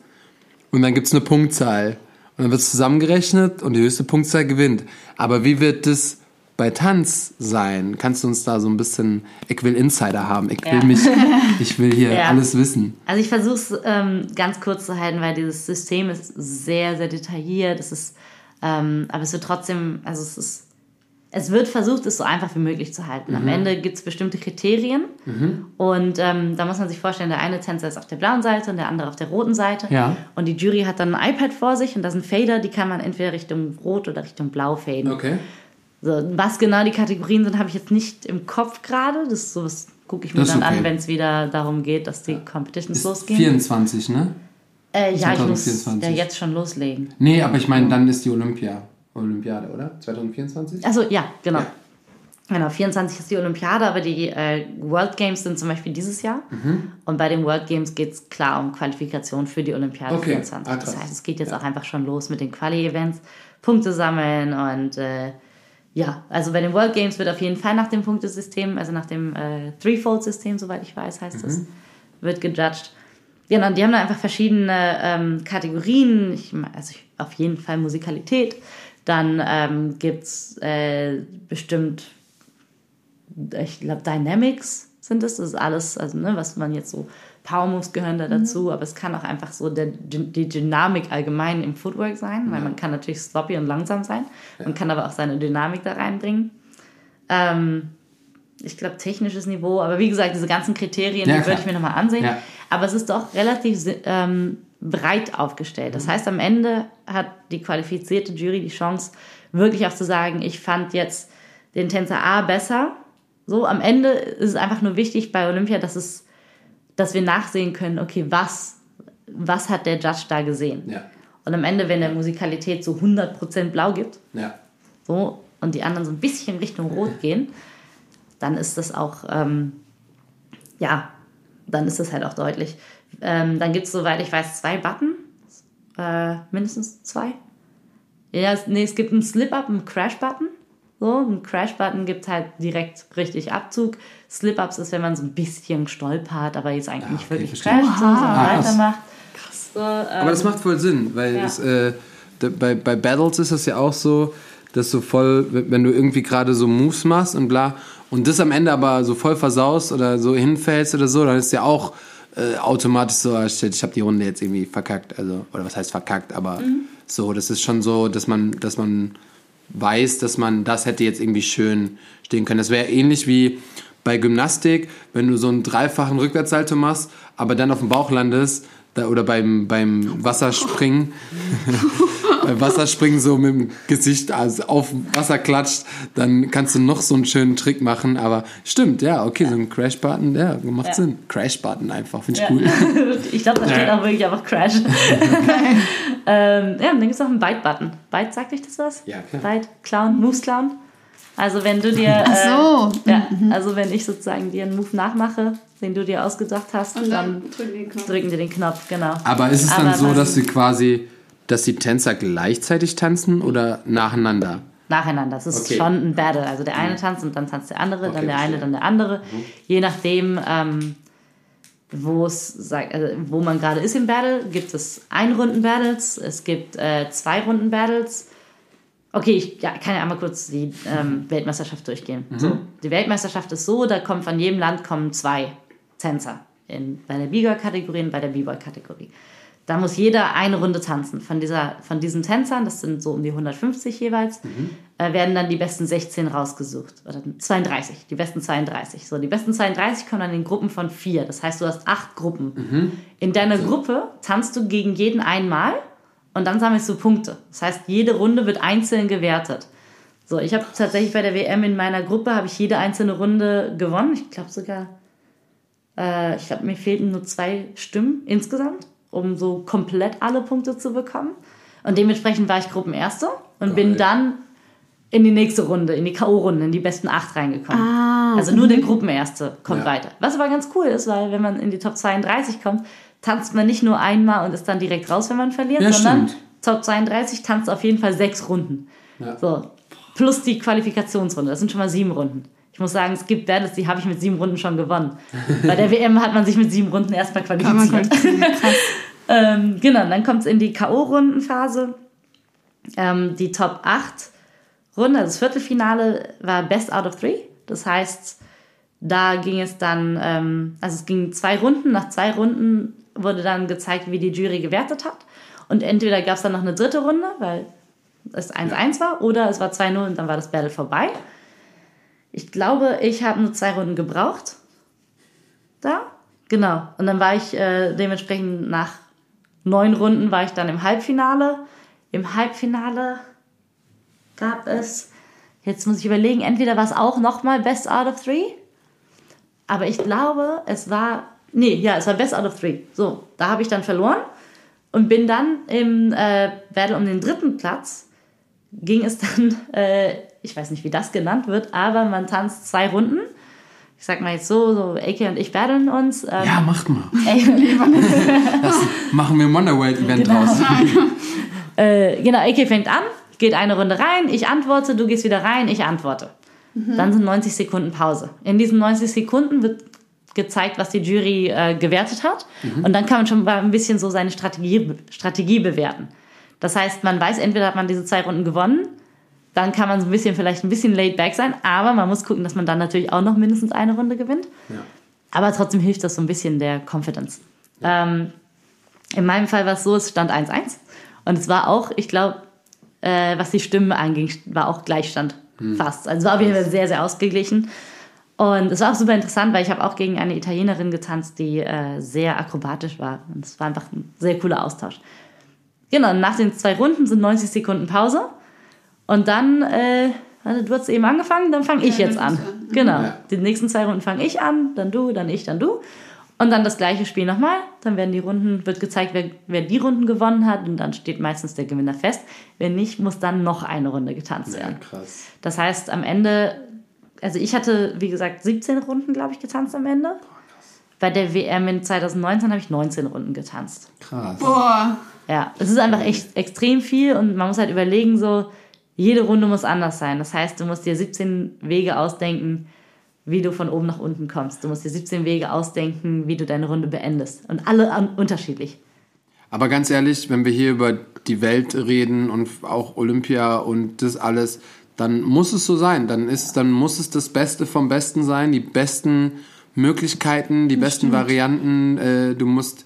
und dann gibt's eine Punktzahl. Und dann wird zusammengerechnet und die höchste Punktzahl gewinnt. Aber wie wird das bei Tanz sein? Kannst du uns da so ein bisschen, ich will Insider haben, ich will Ja. mich, ich will hier Ja. alles wissen. Also ich versuche es ähm, ganz kurz zu halten, weil dieses System ist sehr, sehr detailliert. Es ist, ähm, aber es wird trotzdem, also es ist, es wird versucht, es so einfach wie möglich zu halten. Mhm. Am Ende gibt es bestimmte Kriterien und ähm, da muss man sich vorstellen, der eine Tänzer ist auf der blauen Seite und der andere auf der roten Seite. Ja. Und die Jury hat dann ein iPad vor sich und da sind Fader, die kann man entweder Richtung Rot oder Richtung Blau faden. Okay. So, was genau die Kategorien sind, habe ich jetzt nicht im Kopf gerade. Das ist sowas gucke ich mir Das dann okay. an, wenn es wieder darum geht, dass die Competitions Ist losgehen. 24, ne? Äh, ja, ich muss 2024. ja jetzt schon loslegen. Nee, aber ich meine, dann ist die Olympia. Olympiade, oder? 2024? Also ja, genau. Ja. Genau, 24 ist die Olympiade, aber die äh, World Games sind zum Beispiel dieses Jahr. Mhm. Und bei den World Games geht es klar um Qualifikation für die Olympiade Okay. 24. Ah, das heißt, es geht jetzt auch einfach schon los mit den Quali-Events, Punkte sammeln und äh, ja, also bei den World Games wird auf jeden Fall nach dem Punktesystem, also nach dem äh, Threefold-System, soweit ich weiß, heißt es, wird gejudged. Genau, und die haben da einfach verschiedene ähm, Kategorien. Ich, also ich, auf jeden Fall Musikalität. Dann ähm, gibt es äh, bestimmt, ich glaube, Dynamics sind es. Das ist alles, also ne, was man jetzt so, Power Moves gehören da dazu, aber es kann auch einfach so der, die Dynamik allgemein im Footwork sein, weil man kann natürlich sloppy und langsam sein. Man kann aber auch seine Dynamik da reinbringen. Ähm, ich glaube, technisches Niveau, aber wie gesagt, diese ganzen Kriterien, Ja, die würde ich mir nochmal ansehen. Ja. Aber es ist doch relativ ähm, breit aufgestellt. Das heißt, am Ende hat die qualifizierte Jury die Chance, wirklich auch zu sagen, ich fand jetzt den Tänzer A besser. So, am Ende ist es einfach nur wichtig bei Olympia, dass es, dass wir nachsehen können, okay, was, was hat der Judge da gesehen? Ja. Und am Ende, wenn der Musikalität so 100% blau gibt, Ja. so, und die anderen so ein bisschen Richtung Rot gehen, dann ist das auch, ähm, ja, dann ist das halt auch deutlich. Ähm, dann gibt es, soweit ich weiß, zwei Button, äh, mindestens zwei. Ja, nee, es gibt einen Slip-Up, einen Crash-Button. So, ein Crash-Button gibt halt direkt richtig Abzug. Slip-Ups ist, wenn man so ein bisschen stolpert, aber jetzt eigentlich nicht okay, wirklich crasht, so, sondern Ah, krass. weitermacht. So, ähm, Aber das macht voll Sinn, weil Ja. es, äh, bei, bei Battles ist das ja auch so, dass du voll, wenn du irgendwie gerade so Moves machst und bla, und das am Ende aber so voll versaust oder so hinfällst oder so, dann ist ja auch äh, automatisch so, ah, shit, ich habe die Runde jetzt irgendwie verkackt, also, oder was heißt verkackt, aber so, das ist schon so, dass man, dass man weiß, dass man das hätte jetzt irgendwie schön stehen können. Das wäre ähnlich wie bei Gymnastik, wenn du so einen dreifachen Rückwärtssalto machst, aber dann auf dem Bauch landest, da, oder beim, beim Wasserspringen, Wasserspringen so mit dem Gesicht also auf Wasser klatscht, dann kannst du noch so einen schönen Trick machen, aber stimmt, ja, okay, so ein Crash-Button, ja, macht Ja. Sinn. Crash-Button einfach, finde ich Ja. cool. ich glaube, da steht auch wirklich einfach Crash. ähm, ja, und dann gibt es noch einen Bite-Button. Bite, sagt euch das was? Ja, klar. Bite, Clown, Moves Clown. Also wenn du dir... Ach so. Äh, ja, also wenn ich sozusagen dir einen Move nachmache, den du dir ausgedacht hast, Und dann, dann drücken Knopf. drücken die den Knopf, genau. Aber ist es dann Aber so, dass sie quasi, dass die Tänzer gleichzeitig tanzen oder nacheinander? Nacheinander. Das ist Okay. schon ein Battle. Also der eine tanzt und dann tanzt der andere, Okay, dann der eine, dann der andere. Je nachdem, ähm, wo es also wo man gerade ist im Battle, gibt es Ein-Runden-Battles, es gibt äh, Zwei-Runden-Battles. Okay, ich ja, kann ja einmal kurz die ähm, Weltmeisterschaft durchgehen. So, die Weltmeisterschaft ist so, da kommen von jedem Land kommen zwei Tänzer. In, bei der B-Girl-Kategorie und bei der B-Boy-Kategorie. Da muss jeder eine Runde tanzen. Von, dieser, von diesen Tänzern, das sind so um die 150 jeweils, äh, werden dann die besten 16 rausgesucht. Oder 32, die besten 32. So, die besten 32 kommen dann in Gruppen von vier. Das heißt, du hast acht Gruppen. In deiner Gruppe tanzt du gegen jeden einmal und dann sammelst du Punkte. Das heißt, jede Runde wird einzeln gewertet. So, ich habe tatsächlich bei der WM in meiner Gruppe habe ich jede einzelne Runde gewonnen. Ich glaube sogar, äh, ich glaube mir fehlten nur zwei Stimmen insgesamt, um so komplett alle Punkte zu bekommen. Und dementsprechend war ich Gruppenerste und Geil. bin dann in die nächste Runde, in die K.O.-Runde, in die besten acht reingekommen. Ah, also nur der Gruppenerste kommt Ja. weiter. Was aber ganz cool ist, weil wenn man in die Top 32 kommt, tanzt man nicht nur einmal und ist dann direkt raus, wenn man verliert, Ja, sondern stimmt. Top 32 tanzt auf jeden Fall sechs Runden. Ja. So, plus die Qualifikationsrunde, das sind schon mal sieben Runden. Ich muss sagen, es gibt Battles, die habe ich mit sieben Runden schon gewonnen. Bei der WM hat man sich mit sieben Runden erstmal kann man qualifiziert. Ähm, genau, dann kommt es in die K.O.-Rundenphase. Ähm, die Top 8 Runde, also das Viertelfinale, war Best Out of Three. Das heißt, da ging es dann, ähm, also es ging zwei Runden. Nach zwei Runden wurde dann gezeigt, wie die Jury gewertet hat. Und entweder gab es dann noch eine dritte Runde, weil es 1-1 war, oder es war 2-0 und dann war das Battle vorbei. Ich glaube, ich habe nur zwei Runden gebraucht. Da? Genau. Und dann war ich äh, dementsprechend nach neun Runden war ich dann im Halbfinale. Im Halbfinale gab es, jetzt muss ich überlegen, entweder war es auch nochmal Best Out of Three, aber ich glaube, es war, nee, ja, es war Best Out of Three. So, da habe ich dann verloren und bin dann im äh, Battle um den dritten Platz, ging es dann, äh, ich weiß nicht, wie das genannt wird, aber man tanzt zwei Runden. Ich sag mal jetzt so, so AK und ich battlen uns. Ähm, Ja, macht mal. Das machen wir ein Wonderworld-Event Genau. draus. Äh, genau, AK fängt an, geht eine Runde rein, ich antworte, du gehst wieder rein, ich antworte. Dann sind 90 Sekunden Pause. In diesen 90 Sekunden wird gezeigt, was die Jury äh, gewertet hat. Und dann kann man schon mal ein bisschen so seine Strategie, Strategie bewerten. Das heißt, man weiß, entweder hat man diese zwei Runden gewonnen, dann kann man so ein bisschen vielleicht ein bisschen laid back sein, aber man muss gucken, dass man dann natürlich auch noch mindestens eine Runde gewinnt. Ja. Aber trotzdem hilft das so ein bisschen der Confidence. Ähm, in meinem Fall war es so, es stand 1-1. Und es war auch, ich glaube, äh, was die Stimmen anging, war auch Gleichstand. Fast. Also es war auf jeden Fall sehr, sehr ausgeglichen. Und es war auch super interessant, weil ich habe auch gegen eine Italienerin getanzt, die äh, sehr akrobatisch war. Und es war einfach ein sehr cooler Austausch. Genau, nach den zwei Runden sind 90 Sekunden Pause. Und dann, äh, warte, du hast eben angefangen, dann fange ich Ja, jetzt an. an. Mhm. Genau. Ja. Die nächsten zwei Runden fange ich an, dann du, dann ich, dann du. Und dann das gleiche Spiel nochmal. Dann werden die Runden, wird gezeigt, wer, wer die Runden gewonnen hat. Und dann steht meistens der Gewinner fest. Wenn nicht, muss dann noch eine Runde getanzt Ja, werden. krass. Das heißt, am Ende, also ich hatte, wie gesagt, 17 Runden, glaube ich, getanzt am Ende. Bei der WM in 2019 habe ich 19 Runden getanzt. Krass. Boah. Ja, es ist einfach echt extrem viel und man muss halt überlegen, so, jede Runde muss anders sein. Das heißt, du musst dir 17 Wege ausdenken, wie du von oben nach unten kommst. Du musst dir 17 Wege ausdenken, wie du deine Runde beendest. Und alle unterschiedlich. Aber ganz ehrlich, wenn wir hier über die Welt reden und auch Olympia und das alles, dann muss es so sein. Dann ist, dann muss es das Beste vom Besten sein, die besten Möglichkeiten, die besten Varianten. Äh, du musst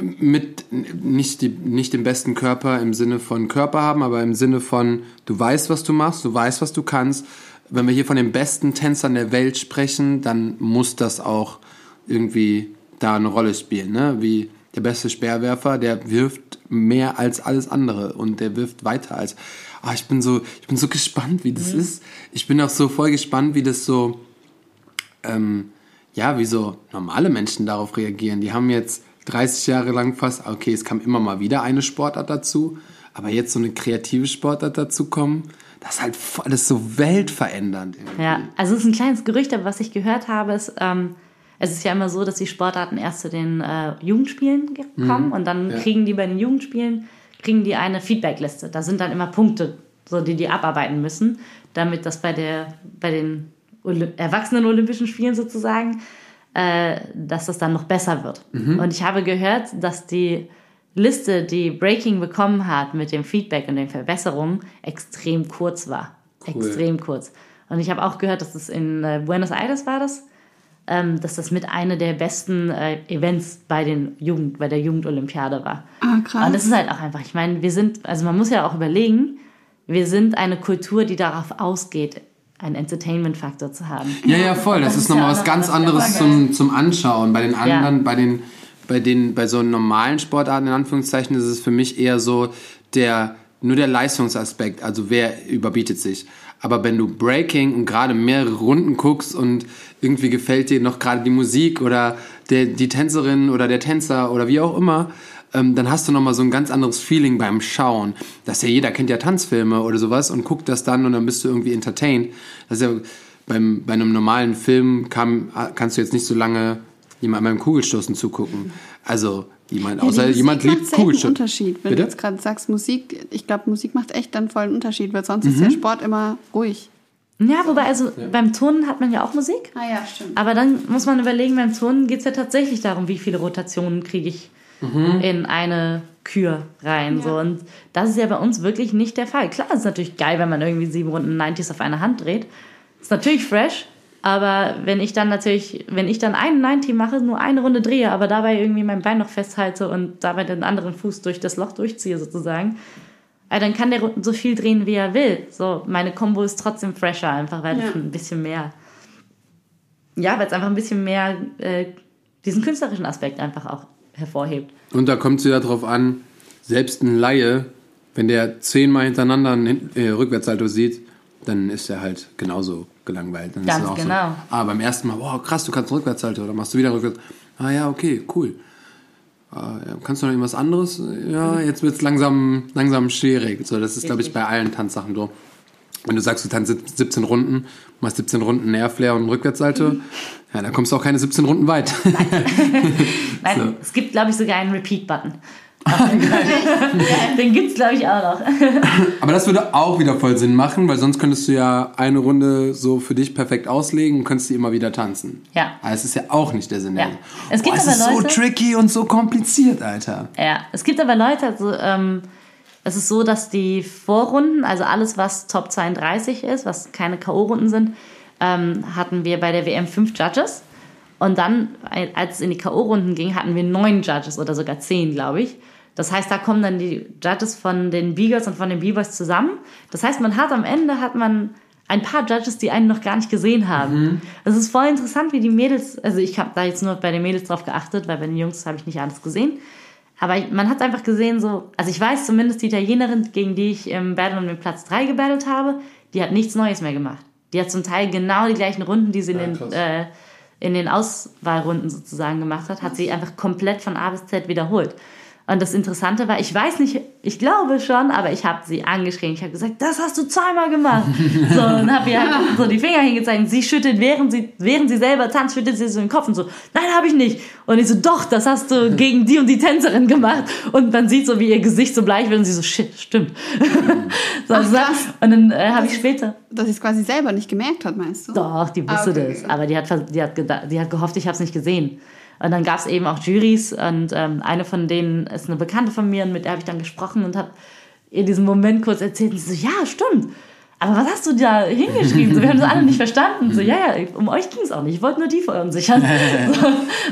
mit nicht, die, nicht den besten Körper im Sinne von Körper haben, aber im Sinne von, du weißt, was du machst, du weißt, was du kannst. Wenn wir hier von den besten Tänzern der Welt sprechen, dann muss das auch irgendwie da eine Rolle spielen. Ne? Wie der beste Speerwerfer, der wirft mehr als alles andere und der wirft weiter als. Ah, ich bin so, ich bin so gespannt, wie das ist. Ich bin auch so voll gespannt, wie das so ähm, ja, wie so normale Menschen darauf reagieren. Die haben jetzt 30 Jahre lang fast, okay, es kam immer mal wieder eine Sportart dazu, aber jetzt so eine kreative Sportart dazu kommen, das ist halt ist so weltverändernd. irgendwie. Ja, also es ist ein kleines Gerücht, aber was ich gehört habe, ist, ähm, es ist ja immer so, dass die Sportarten erst zu den äh, Jugendspielen ge- kommen und dann ja. kriegen die bei den Jugendspielen kriegen die eine Feedbackliste. Da sind dann immer Punkte, so die die abarbeiten müssen, damit das bei der bei den Olymp erwachsenen Olympischen Spielen sozusagen, äh, dass das dann noch besser wird. Und ich habe gehört, dass die Liste, die Breaking bekommen hat mit dem Feedback und den Verbesserungen, extrem kurz war. Cool. Extrem kurz. Und ich habe auch gehört, dass es in äh, Buenos Aires war das, ähm, dass das mit einer der besten äh, Events bei den Jugend, bei der Jugendolympiade war. Ah, krass. Und das ist halt auch einfach, ich meine, wir sind, also man muss ja auch überlegen, wir sind eine Kultur, die darauf ausgeht, einen Entertainment-Faktor zu haben. Ja, ja, voll. Das, Das ist ja nochmal was ganz anderes zum, zum Anschauen. Bei den anderen, Ja. bei den, bei den, bei so normalen Sportarten, in Anführungszeichen, ist es für mich eher so der, nur der Leistungsaspekt. Also wer überbietet sich. Aber wenn du Breaking und gerade mehrere Runden guckst und irgendwie gefällt dir noch gerade die Musik oder der, die Tänzerin oder der Tänzer oder wie auch immer, ähm, dann hast du nochmal so ein ganz anderes Feeling beim Schauen. Das ja jeder kennt ja Tanzfilme oder sowas und guckt das dann und dann bist du irgendwie entertained. Das ist ja beim, bei einem normalen Film kann, kannst du jetzt nicht so lange jemand beim Kugelstoßen zugucken. Also jemand, Ja, außer jemand liebt macht echt einen Kugelstoßen. Unterschied. Wenn Bitte? du jetzt gerade sagst Musik, ich glaube, Musik macht echt dann voll einen Unterschied, weil sonst Mhm. ist der Sport immer ruhig. Ja, wobei, also beim Turnen hat man ja auch Musik. Ah ja, stimmt. Aber dann muss man überlegen, beim Turnen geht es ja tatsächlich darum, wie viele Rotationen kriege ich in eine Kür rein. So. Und das ist ja bei uns wirklich nicht der Fall. Klar, es ist natürlich geil, wenn man irgendwie sieben Runden 90s auf einer Hand dreht. Ist natürlich fresh, aber wenn ich dann natürlich, wenn ich dann einen 90 mache, nur eine Runde drehe, aber dabei irgendwie mein Bein noch festhalte und dabei den anderen Fuß durch das Loch durchziehe sozusagen, äh, dann kann der so viel drehen, wie er will. So, meine Combo ist trotzdem fresher, einfach weil Ja. es ein bisschen mehr, ja, weil es einfach ein bisschen mehr äh, diesen künstlerischen Aspekt einfach auch hervorhebt. Und da kommt es wieder drauf an, selbst ein Laie, wenn der zehnmal hintereinander einen äh, Rückwärtssalto sieht, dann ist er halt genauso gelangweilt. Dann Ganz genau. So, ah, beim ersten Mal, wow, krass, du kannst einen Rückwärtssalto, oder machst du wieder Rückwärts. Ah ja, okay, cool. Ah, ja, kannst du noch irgendwas anderes? Ja, jetzt wird es langsam, langsam schwierig. So, das ist, glaube ich, bei allen Tanzsachen so. Wenn du sagst, du tanzt 17 Runden, machst 17 Runden Airflare und einen Rückwärtssalto, ja, dann kommst du auch keine 17 Runden weit. Nein, So. es gibt, glaube ich, sogar einen Repeat-Button. Den gibt es, glaube ich, auch noch. Aber das würde auch wieder voll Sinn machen, weil sonst könntest du ja eine Runde so für dich perfekt auslegen und könntest die immer wieder tanzen. Ja. Aber es ist ja auch nicht der Sinn. Ja. der- Es gibt Boah, es aber ist so Leute- tricky und so kompliziert, Alter. Ja, es gibt aber Leute, also ähm, es ist so, dass die Vorrunden, also alles, was Top 32 ist, was keine K.O.-Runden sind, ähm, hatten wir bei der WM fünf Judges. Und dann, als es in die K.O.-Runden ging, hatten wir neun Judges oder sogar zehn, glaube ich. Das heißt, da kommen dann die Judges von den B-Girls und von den B-Boys zusammen. Das heißt, man hat am Ende hat man ein paar Judges, die einen noch gar nicht gesehen haben. Es ist voll interessant, wie die Mädels, also ich habe da jetzt nur bei den Mädels drauf geachtet, weil bei den Jungs habe ich nicht alles gesehen. Aber man hat einfach gesehen, so, also ich weiß zumindest, die Italienerin, gegen die ich im Battle und mit Platz 3 gebattelt habe, die hat nichts Neues mehr gemacht. Die hat zum Teil genau die gleichen Runden, die sie in, den, äh, in den Auswahlrunden sozusagen gemacht hat, hat sie einfach komplett von A bis Z wiederholt. Und das Interessante war, ich weiß nicht, ich glaube schon, aber ich habe sie angeschrien. Ich habe gesagt, das hast du zweimal gemacht. So, und habe ihr halt so die Finger hingezeigt. Sie schüttelt, während sie, während sie selber tanzt, schüttelt sie so den Kopf und so, nein, habe ich nicht. Und ich so, doch, das hast du gegen die und die Tänzerin gemacht. Und man sieht so, wie ihr Gesicht so bleich wird und sie so, shit, stimmt. so, so, krass. und dann äh, habe ich später, Dass sie es quasi selber nicht gemerkt hat, meinst du? doch, die wusste Ah, okay. das. Aber die hat, die hat, die hat gehofft, ich habe es nicht gesehen. Und dann gab es eben auch Juries und ähm, eine von denen ist eine Bekannte von mir und mit der habe ich dann gesprochen und habe ihr diesen Moment kurz erzählt. Und sie so, ja, stimmt. Aber was hast du da hingeschrieben? So, wir haben das alle nicht verstanden. So, ja, ja, um euch ging es auch nicht. Ich wollte nur die verunsichern. So.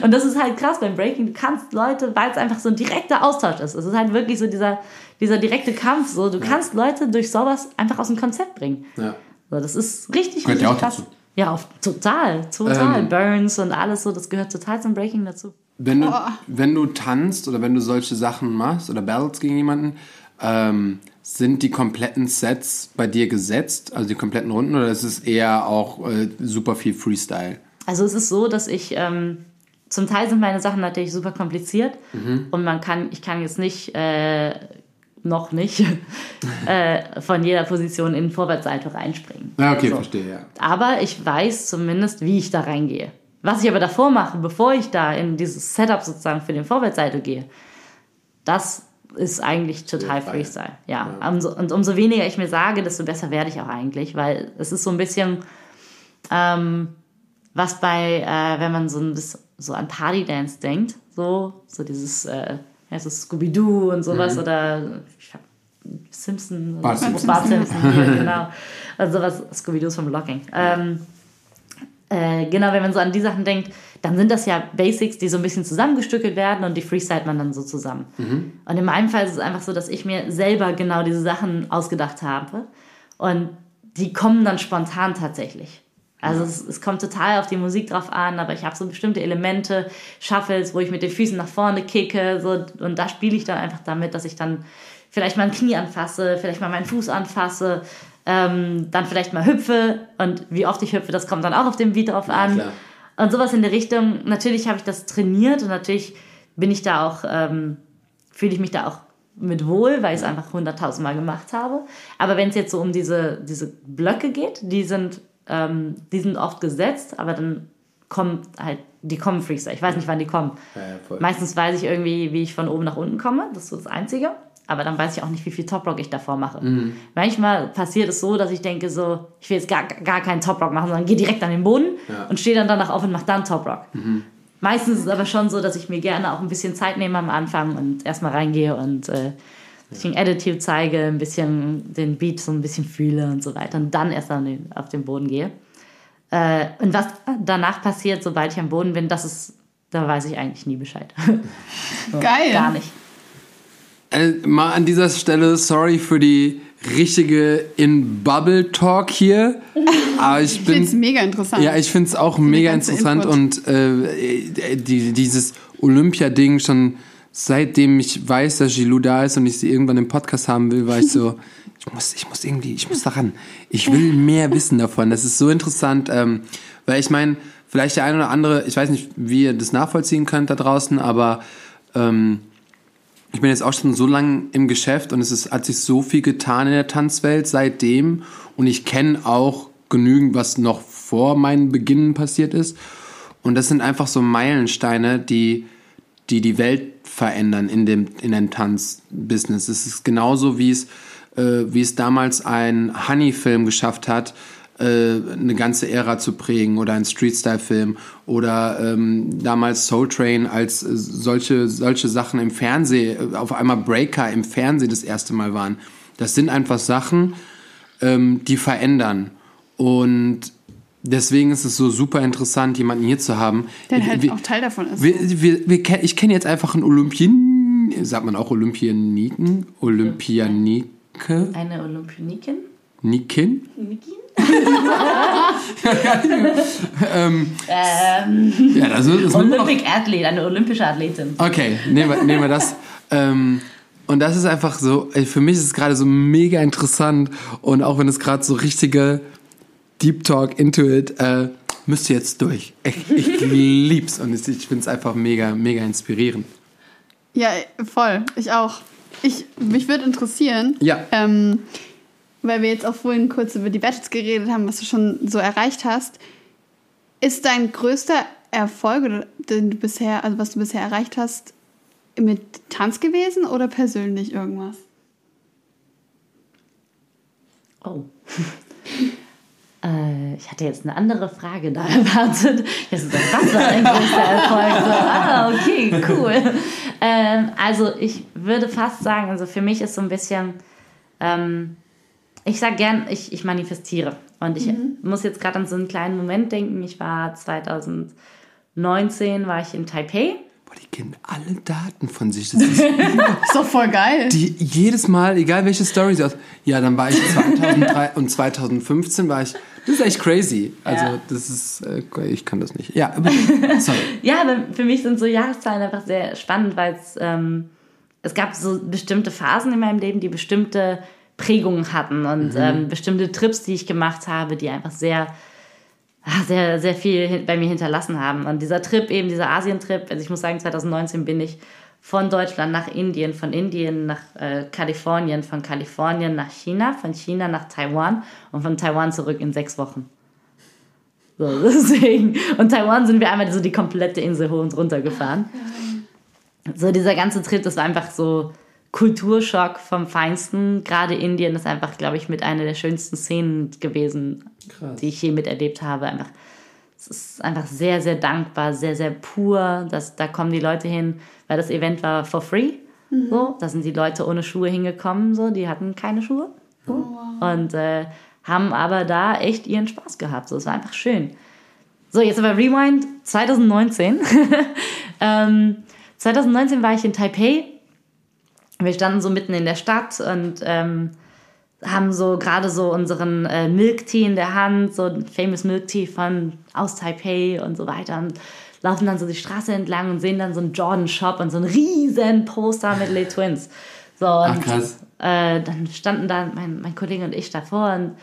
Und das ist halt krass beim Breaking. Du kannst Leute, weil es einfach so ein direkter Austausch ist. Es ist halt wirklich so dieser, dieser direkte Kampf. So, du kannst Leute durch sowas einfach aus dem Konzept bringen. Ja. So, das ist richtig, Gehört richtig krass. dazu. Ja, auf, total, total. Ähm, Burns und alles so, das gehört total zum Breaking dazu. Wenn du, Boah. wenn du tanzt oder wenn du solche Sachen machst oder battles gegen jemanden, ähm, sind die kompletten Sets bei dir gesetzt, also die kompletten Runden, oder ist es eher auch äh, super viel Freestyle? Also es ist so, dass ich, ähm, zum Teil sind meine Sachen natürlich super kompliziert Mhm. und man kann, ich kann jetzt nicht, äh, noch nicht, äh, von jeder Position in den Vorwärtssalto reinspringen. Ja, okay, So. verstehe, ja. Aber ich weiß zumindest, wie ich da reingehe. Was ich aber davor mache, bevor ich da in dieses Setup sozusagen für den Vorwärtssalto gehe, das ist eigentlich total. Freestyle. Ja. Umso, und umso weniger ich mir sage, desto besser werde ich auch eigentlich, weil es ist so ein bisschen, ähm, was bei, äh, wenn man so ein bisschen so an Partydance denkt, so, so dieses, äh, ja, so Scooby-Doo und sowas oder ich hab Simpson, Bart Simpson. Bart Simpson hier, genau. Also sowas, Scooby-Doo ist vom Locking. Ähm, äh, genau, wenn man so an die Sachen denkt, dann sind das ja Basics, die so ein bisschen zusammengestückelt werden und die freestylt man dann so zusammen. Und in meinem Fall ist es einfach so, dass ich mir selber genau diese Sachen ausgedacht habe und die kommen dann spontan tatsächlich. Also es, es kommt total auf die Musik drauf an, aber ich habe so bestimmte Elemente, Shuffles, wo ich mit den Füßen nach vorne kicke, so, und da spiele ich dann einfach damit, dass ich dann vielleicht mal ein Knie anfasse, vielleicht mal meinen Fuß anfasse, ähm, dann vielleicht mal hüpfe und wie oft ich hüpfe, das kommt dann auch auf den Beat drauf an. klar. und sowas in der Richtung. Natürlich habe ich das trainiert und natürlich bin ich da auch, ähm, fühle ich mich da auch mit wohl, weil ich es einfach hunderttausendmal gemacht habe. Aber wenn es jetzt so um diese, diese Blöcke geht, die sind, ähm, die sind oft gesetzt, aber dann kommt halt, die kommen Freestyle. Ich weiß nicht, wann die kommen. Ja, ja. Meistens weiß ich irgendwie, wie ich von oben nach unten komme. Das ist so das Einzige. Aber dann weiß ich auch nicht, wie viel Top-Rock ich davor mache. Mhm. Manchmal passiert es so, dass ich denke so, ich will jetzt gar, gar keinen Top-Rock machen, sondern gehe direkt an den Boden Ja. Mhm. und stehe dann danach auf und mache dann Top-Rock. Meistens ist es aber schon so, dass ich mir gerne auch ein bisschen Zeit nehme am Anfang und erstmal reingehe und äh, ein bisschen Attitude zeige, ein bisschen den Beat so ein bisschen fühle und so weiter und dann erst an den, auf den Boden gehe. Äh, und was danach passiert, sobald ich am Boden bin, das ist, da weiß ich eigentlich nie Bescheid. So, Geil. Gar nicht. Äh, mal an dieser Stelle sorry für die richtige In-Bubble-Talk hier. Aber ich Ich bin. finde es mega interessant. Ja, ich finde es auch mega interessant Input. und äh, die, dieses Olympia-Ding schon seitdem ich weiß, dass Gilou da ist und ich sie irgendwann im Podcast haben will, war ich so, ich muss, ich muss irgendwie, ich muss daran. Ich will mehr wissen davon. Das ist so interessant, ähm, weil ich meine, vielleicht der eine oder andere, ich weiß nicht, wie ihr das nachvollziehen könnt da draußen, aber ähm, ich bin jetzt auch schon so lange im Geschäft und es ist, hat sich so viel getan in der Tanzwelt seitdem und ich kenne auch genügend, was noch vor meinen Beginnen passiert ist. Und das sind einfach so Meilensteine, die die, die Welt verändern in dem, in dem Tanzbusiness. Es ist genauso, wie es, äh, wie es damals ein Honey-Film geschafft hat, eine ganze Ära zu prägen oder ein Street-Style-Film oder ähm, damals Soul Train als äh, solche, solche Sachen im Fernsehen, äh, auf einmal Breaker im Fernsehen das erste Mal waren. Das sind einfach Sachen, ähm, die verändern. Und deswegen ist es so super interessant, jemanden hier zu haben. Der halt Wir- auch Teil davon ist. wir, wir, wir, ich kenne jetzt einfach einen Olympien, sagt man auch Olympianiken? Olympianike? Eine Olympionikin? Nikin? Ähm, Ja, das ist, das Olympic Athlet, eine olympische Athletin. Okay, nehmen wir, nehmen wir das. Ähm, und das ist einfach so, für mich ist es gerade so mega interessant und auch wenn es gerade so richtige Deep Talk into it, äh, müsst ihr jetzt durch. Ich, ich lieb's und ich, ich finde es einfach mega, mega inspirierend. Ja, voll. Ich auch. Ich, mich würde interessieren, Ja. ähm, weil wir jetzt auch vorhin kurz über die Battles geredet haben, was du schon so erreicht hast. Ist dein größter Erfolg, den du bisher, also was du bisher erreicht hast, mit Tanz gewesen oder persönlich irgendwas? Oh. Äh, ich hatte jetzt eine andere Frage da erwartet. Jetzt ist das Wasser ein größter Erfolg. So, ah, okay, cool. Ähm, also ich würde fast sagen, also für mich ist so ein bisschen, ähm, ich sage gern, ich, ich manifestiere. Und ich muss jetzt gerade an so einen kleinen Moment denken. Ich war 2019, war ich in Taipei. Boah, die kennen alle Daten von sich. Das ist Ist doch voll geil. Die jedes Mal, egal welche Story sie aus. Ja, dann war ich 2003 und 2015 war ich. Das ist echt crazy. Also, Ja. das ist. Äh, ich kann das nicht. Ja, aber, sorry. Ja, aber für mich sind so Jahreszahlen einfach sehr spannend, weil es, ähm, es gab so bestimmte Phasen in meinem Leben, die bestimmte Prägungen hatten und ähm, bestimmte Trips, die ich gemacht habe, die einfach sehr, ah, sehr, sehr viel bei mir hinterlassen haben. Und dieser Trip, eben dieser Asientrip, also ich muss sagen, 2019 bin ich von Deutschland nach Indien, von Indien nach äh, Kalifornien, von Kalifornien nach China, von China nach Taiwan und von Taiwan zurück in sechs Wochen. So, deswegen. Und Taiwan sind wir einmal so die komplette Insel hoch und runter gefahren. So, dieser ganze Trip, das war einfach so Kulturschock vom Feinsten. Gerade Indien ist einfach, glaube ich, mit einer der schönsten Szenen gewesen, Krass. die ich je miterlebt habe. Einfach, es ist einfach sehr, sehr dankbar, sehr, sehr pur. Das, da kommen die Leute hin, weil das Event war for free. So, da sind die Leute ohne Schuhe hingekommen, so, die hatten keine Schuhe. So. Und äh, haben aber da echt ihren Spaß gehabt. So, es war einfach schön. So, jetzt aber Rewind 2019. ähm, 2019 war ich in Taipei. Wir standen so mitten in der Stadt und ähm, haben so gerade so unseren äh, Milk Tea in der Hand, so ein famous Milk Tea von aus Taipei und so weiter und laufen dann so die Straße entlang und sehen dann so einen Jordan Shop und so einen riesen Poster mit Les Twins. So, Ach, krass. Äh, dann standen da mein, mein Kollege und ich davor und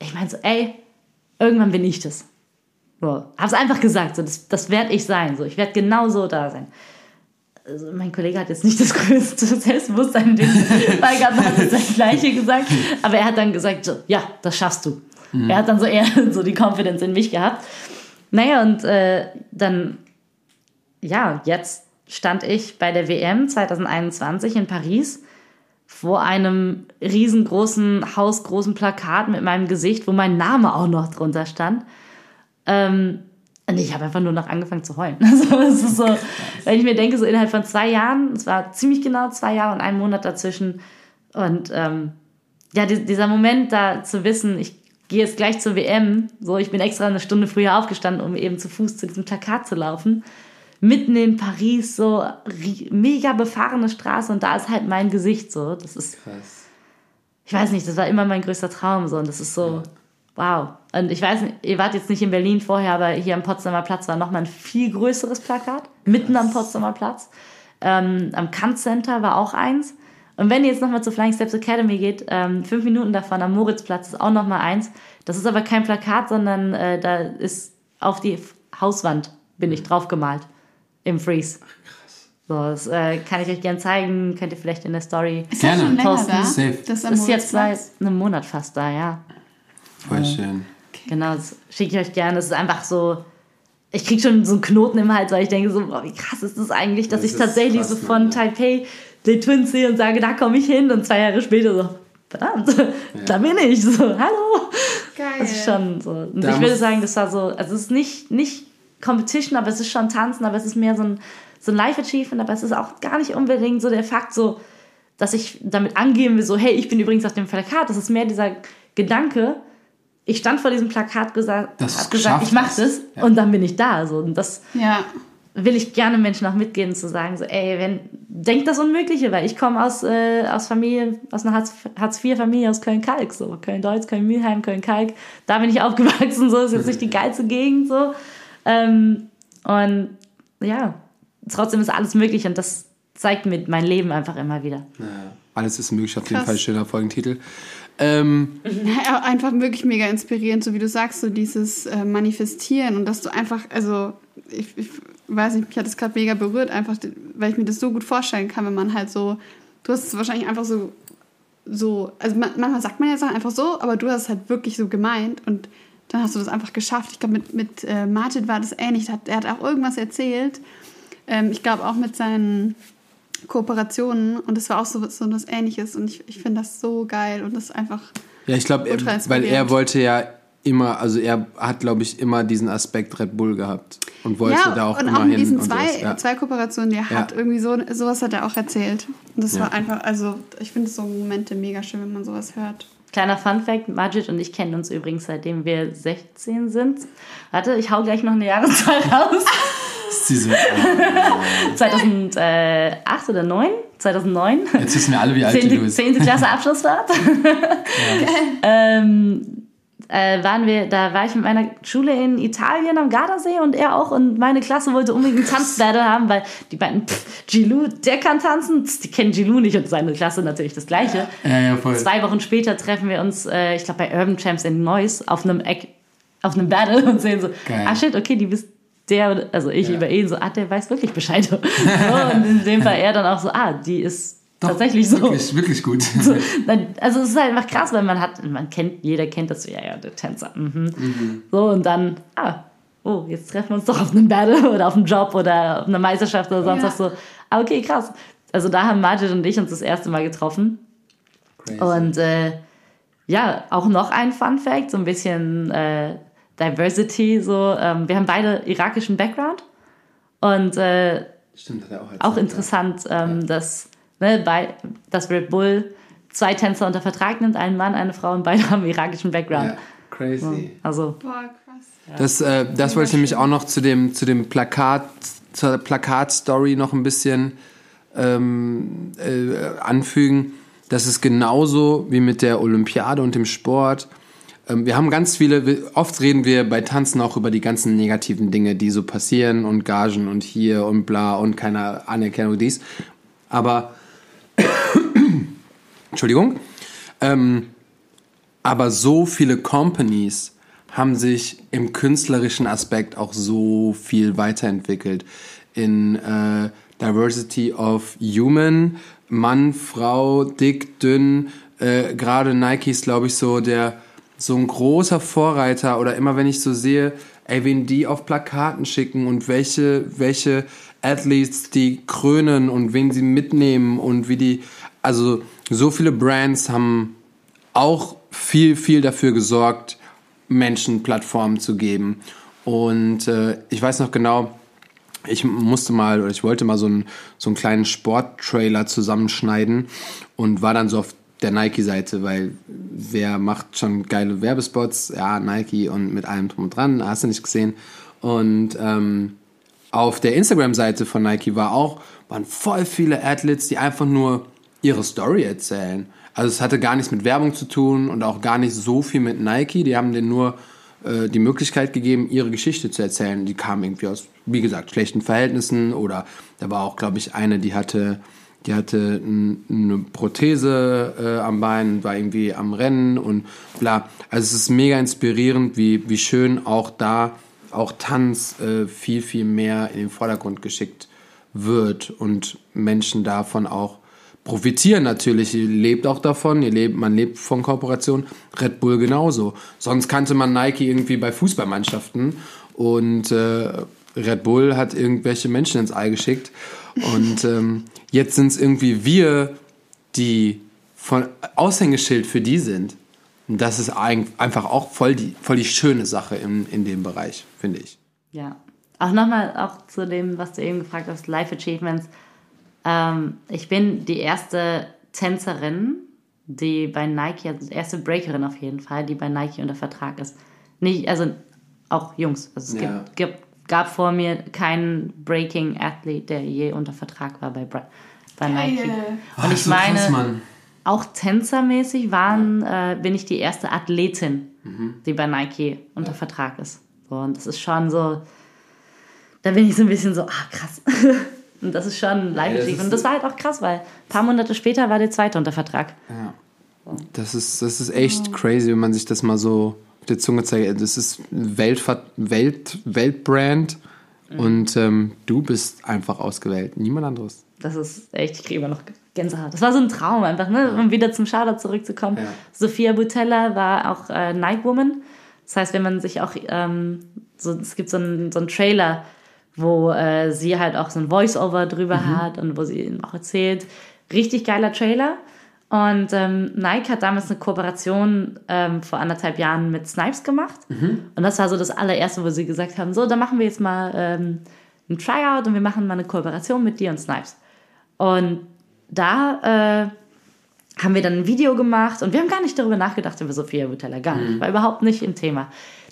ich meinte so, ey, irgendwann bin ich das. So, hab's einfach gesagt, so, das, das werde ich sein. So, ich werde genau so da sein. Also, mein Kollege hat jetzt nicht das größte Selbstbewusstsein Fall gehabt, hat jetzt das Gleiche gesagt. Aber er hat dann gesagt, so, ja, das schaffst du. Er hat dann so eher so die Confidence in mich gehabt. Naja, und äh, dann, ja, jetzt stand ich bei der WM 2021 in Paris vor einem riesengroßen, hausgroßen Plakat mit meinem Gesicht, wo mein Name auch noch drunter stand. Ähm, und ich habe einfach nur noch angefangen zu heulen. Also es ist so, wenn ich mir denke, so innerhalb von zwei Jahren, es war ziemlich genau zwei Jahre und einen Monat dazwischen. Und ähm, ja, die, dieser Moment da zu wissen, ich gehe jetzt gleich zur WM, so ich bin extra eine Stunde früher aufgestanden, um eben zu Fuß zu diesem Plakat zu laufen. Mitten in Paris, so mega befahrene Straße und da ist halt mein Gesicht so. Das ist Krass. ich weiß nicht, das war immer mein größter Traum so und das ist so, wow. Und ich weiß nicht, ihr wart jetzt nicht in Berlin vorher, aber hier am Potsdamer Platz war nochmal ein viel größeres Plakat, mitten am Potsdamer Platz. Ähm, am Kant Center war auch eins. Und wenn ihr jetzt nochmal zur Flying Steps Academy geht, ähm, fünf Minuten davon am Moritzplatz ist auch nochmal eins. Das ist aber kein Plakat, sondern äh, da ist auf die Hauswand bin ich drauf gemalt. Im Freeze. So, das äh, kann ich euch gerne zeigen. Könnt ihr vielleicht in der Story. Ist Gerne. das schon länger Posten. da? Safe. Das am ist jetzt seit einem Monat fast da, ja. Voll schön. Genau, das schicke ich euch gerne. Das ist einfach so. Ich kriege schon so einen Knoten im Hals, weil ich denke so, boah, wie krass ist das eigentlich, dass Das ich tatsächlich krass, so von ja. Taipei die Twins sehe und sage, da komme ich hin und zwei Jahre später so, verdammt, da bin ich. So, hallo. Geil. Das ist schon so. Und Da ich würde sagen, das war so, also es ist nicht, nicht Competition, aber es ist schon Tanzen, aber es ist mehr so ein, so ein Life-Achievement, aber es ist auch gar nicht unbedingt so der Fakt, so, dass ich damit angeben will, so, hey, ich bin übrigens auf dem Plakat. Das ist mehr dieser Gedanke, ich stand vor diesem Plakat, gesagt, es gesagt, ich mache das. Ja. und dann bin ich da. So. Und das Ja. will ich gerne Menschen auch mitgeben, zu sagen, so, ey, wenn, denkt das Unmögliche, weil ich komme aus, äh, aus Familie, aus einer Hartz- Hartz-IV-Familie aus Köln-Kalk, so, Köln-Deutz, Köln-Mülheim, Köln-Kalk, da bin ich aufgewachsen, so, ist jetzt nicht die geilste Gegend, so, ähm, und ja, trotzdem ist alles möglich und das zeigt mir mein Leben einfach immer wieder. Ja, alles ist möglich, auf jeden Krass. Fall schöner Folgentitel. Ähm, Ja, einfach wirklich mega inspirierend, so wie du sagst, so dieses äh, Manifestieren und dass du einfach, also ich, ich weiß nicht, mich hat das gerade mega berührt, einfach, weil ich mir das so gut vorstellen kann, wenn man halt so, du hast es wahrscheinlich einfach so, so, also man, manchmal sagt man ja Sachen einfach so, aber du hast es halt wirklich so gemeint und dann hast du das einfach geschafft. Ich glaube, mit, mit äh, Martin war das ähnlich, er hat, er hat auch irgendwas erzählt, ähm, ich glaube auch mit seinen Kooperationen und das war auch so, so was Ähnliches und ich, ich finde das so geil und das ist einfach ja, ich glaube, weil er wollte ja immer, also er hat, glaube ich, immer diesen Aspekt Red Bull gehabt und wollte da auch und immer auch hin. diesen und zwei, sowas, ja. zwei Kooperationen, die er Ja. hat, irgendwie so, sowas hat er auch erzählt. Und das Ja. war einfach, also ich finde so Momente mega schön, wenn man sowas hört. Kleiner Fun-Fact: Majid und ich kennen uns übrigens seitdem wir 16 sind. Warte, ich hau gleich noch eine Jahreszahl raus. Das ist diese, 2008 oder 9? 2009? jetzt wissen wir alle, wie alt du 10. bist. 10. Klasse Abschlussfahrt. ähm, äh, waren wir, da war ich mit meiner Schule in Italien am Gardasee und er auch und meine Klasse wollte unbedingt einen Tanzbattle haben, weil die beiden, pff, Gilou, der kann tanzen, pff, die kennen Gilou nicht und seine Klasse natürlich das Gleiche. Ja, ja, voll. Zwei Wochen später treffen wir uns, äh, ich glaube bei Urban Champs in Neuss auf einem Eck, auf einem Battle und sehen so, Geil. ah shit, okay, die bist der, also ich Ja. über ihn so, ah, der weiß wirklich Bescheid. so, und in dem Fall er dann auch so, ah, die ist Doch, tatsächlich so. Wirklich, wirklich gut. Nein, Also es ist halt einfach krass, weil man hat, man kennt, jeder kennt das so, ja, ja, der Tänzer. Mhm. So, und dann, ah, oh, jetzt treffen wir uns doch auf einem Battle oder auf einem Job oder auf einer Meisterschaft oder sonst Ja. was so. Ah, okay, krass. Also da haben Majid und ich uns das erste Mal getroffen. Crazy. Und äh, ja, auch noch ein Fun Fact, so ein bisschen äh, Diversity. So, ähm, wir haben beide irakischen Background. Und äh, Stimmt, hat er auch auch interessant, ähm, dass, ne, bei, dass Red Bull zwei Tänzer unter Vertrag nimmt, einen Mann, eine Frau und beide haben irakischen Background. Ja, crazy. Also, Boah, krass. Das, äh, das wollte ich nämlich auch noch zu dem, zu dem Plakat, zur Plakatstory noch ein bisschen ähm, äh, anfügen. das ist genauso wie mit der Olympiade und dem Sport. Ähm, wir haben ganz viele, oft reden wir bei Tanzen auch über die ganzen negativen Dinge, die so passieren und Gagen und hier und bla und keine Anerkennung dies. Aber, Entschuldigung, ähm, aber so viele Companies haben sich im künstlerischen Aspekt auch so viel weiterentwickelt. In äh, Diversity of Human, Mann, Frau, dick, dünn, äh, gerade Nike ist, glaube ich, so der so ein großer Vorreiter oder immer wenn ich so sehe, ey, wen die auf Plakaten schicken und welche, welche Athletes die krönen und wen sie mitnehmen und wie die, also so viele Brands haben auch viel, viel dafür gesorgt, Menschen Plattformen zu geben. Und äh, ich weiß noch genau, ich musste mal oder ich wollte mal so einen, so einen kleinen Sporttrailer zusammenschneiden und war dann so auf der Nike-Seite, weil wer macht schon geile Werbespots? Ja, Nike und mit allem drum und dran, hast du nicht gesehen. Und ähm, auf der Instagram-Seite von Nike war auch, waren voll viele Athletes, die einfach nur ihre Story erzählen. Also es hatte gar nichts mit Werbung zu tun und auch gar nicht so viel mit Nike. Die haben denen nur äh, die Möglichkeit gegeben, ihre Geschichte zu erzählen. Die kamen irgendwie aus, wie gesagt, schlechten Verhältnissen oder da war auch, glaube ich, eine, die hatte die hatte eine Prothese äh, am Bein, war irgendwie am Rennen und bla. Also es ist mega inspirierend, wie, wie schön auch da auch Tanz äh, viel, viel mehr in den Vordergrund geschickt wird und Menschen davon auch profitieren natürlich. Ihr lebt auch davon, ihr lebt, man lebt von Kooperation. Red Bull genauso. Sonst kannte man Nike irgendwie bei Fußballmannschaften und äh, Red Bull hat irgendwelche Menschen ins Ei geschickt. Und ähm, jetzt sind es irgendwie wir, die von Aushängeschild für die sind. Und das ist einfach auch voll die, voll die schöne Sache in, in dem Bereich, finde ich. Ja. Auch nochmal auch zu dem, was du eben gefragt hast, Life Achievements. Ähm, ich bin die erste Tänzerin, die bei Nike, also die erste Breakerin auf jeden Fall, die bei Nike unter Vertrag ist. Nicht, also auch Jungs. Also es ja. gibt, gibt gab vor mir keinen Breaking Athlete, der je unter Vertrag war bei, bei Nike. Und Ach, ich so meine, krass, auch tänzermäßig waren, äh, bin ich die erste Athletin, mhm. die bei Nike unter ja. Vertrag ist. So, und das ist schon so, da bin ich so ein bisschen so, ah, krass. und das ist schon live ja, Und das war halt auch krass, weil ein paar Monate später war der zweite unter Vertrag. Ja. Das ist, das ist echt crazy, wenn man sich das mal so der Zunge zeige, das ist Welt, Welt, Weltbrand mhm. und ähm, du bist einfach ausgewählt, niemand anderes. Das ist echt, ich kriege immer noch Gänsehaut. Das war so ein Traum einfach, ne? Um wieder zum Schader zurückzukommen. Ja. Sophia Butella war auch äh, Night Woman. Das heißt, wenn man sich auch, ähm, so, es gibt so einen, so einen Trailer, wo äh, sie halt auch so ein Voice-Over drüber mhm. hat und wo sie auch erzählt. Richtig geiler Trailer. Und ähm, Nike hat damals eine Kooperation ähm, vor anderthalb Jahren mit Snipes gemacht. Mhm. Und das war so das allererste, wo sie gesagt haben: So, dann machen wir jetzt mal ähm, ein Tryout und wir machen mal eine Kooperation mit dir und Snipes. Und da äh, haben wir dann ein Video gemacht und wir haben gar nicht darüber nachgedacht über Sophia Butella, gar nicht, mhm. war überhaupt nicht im Thema.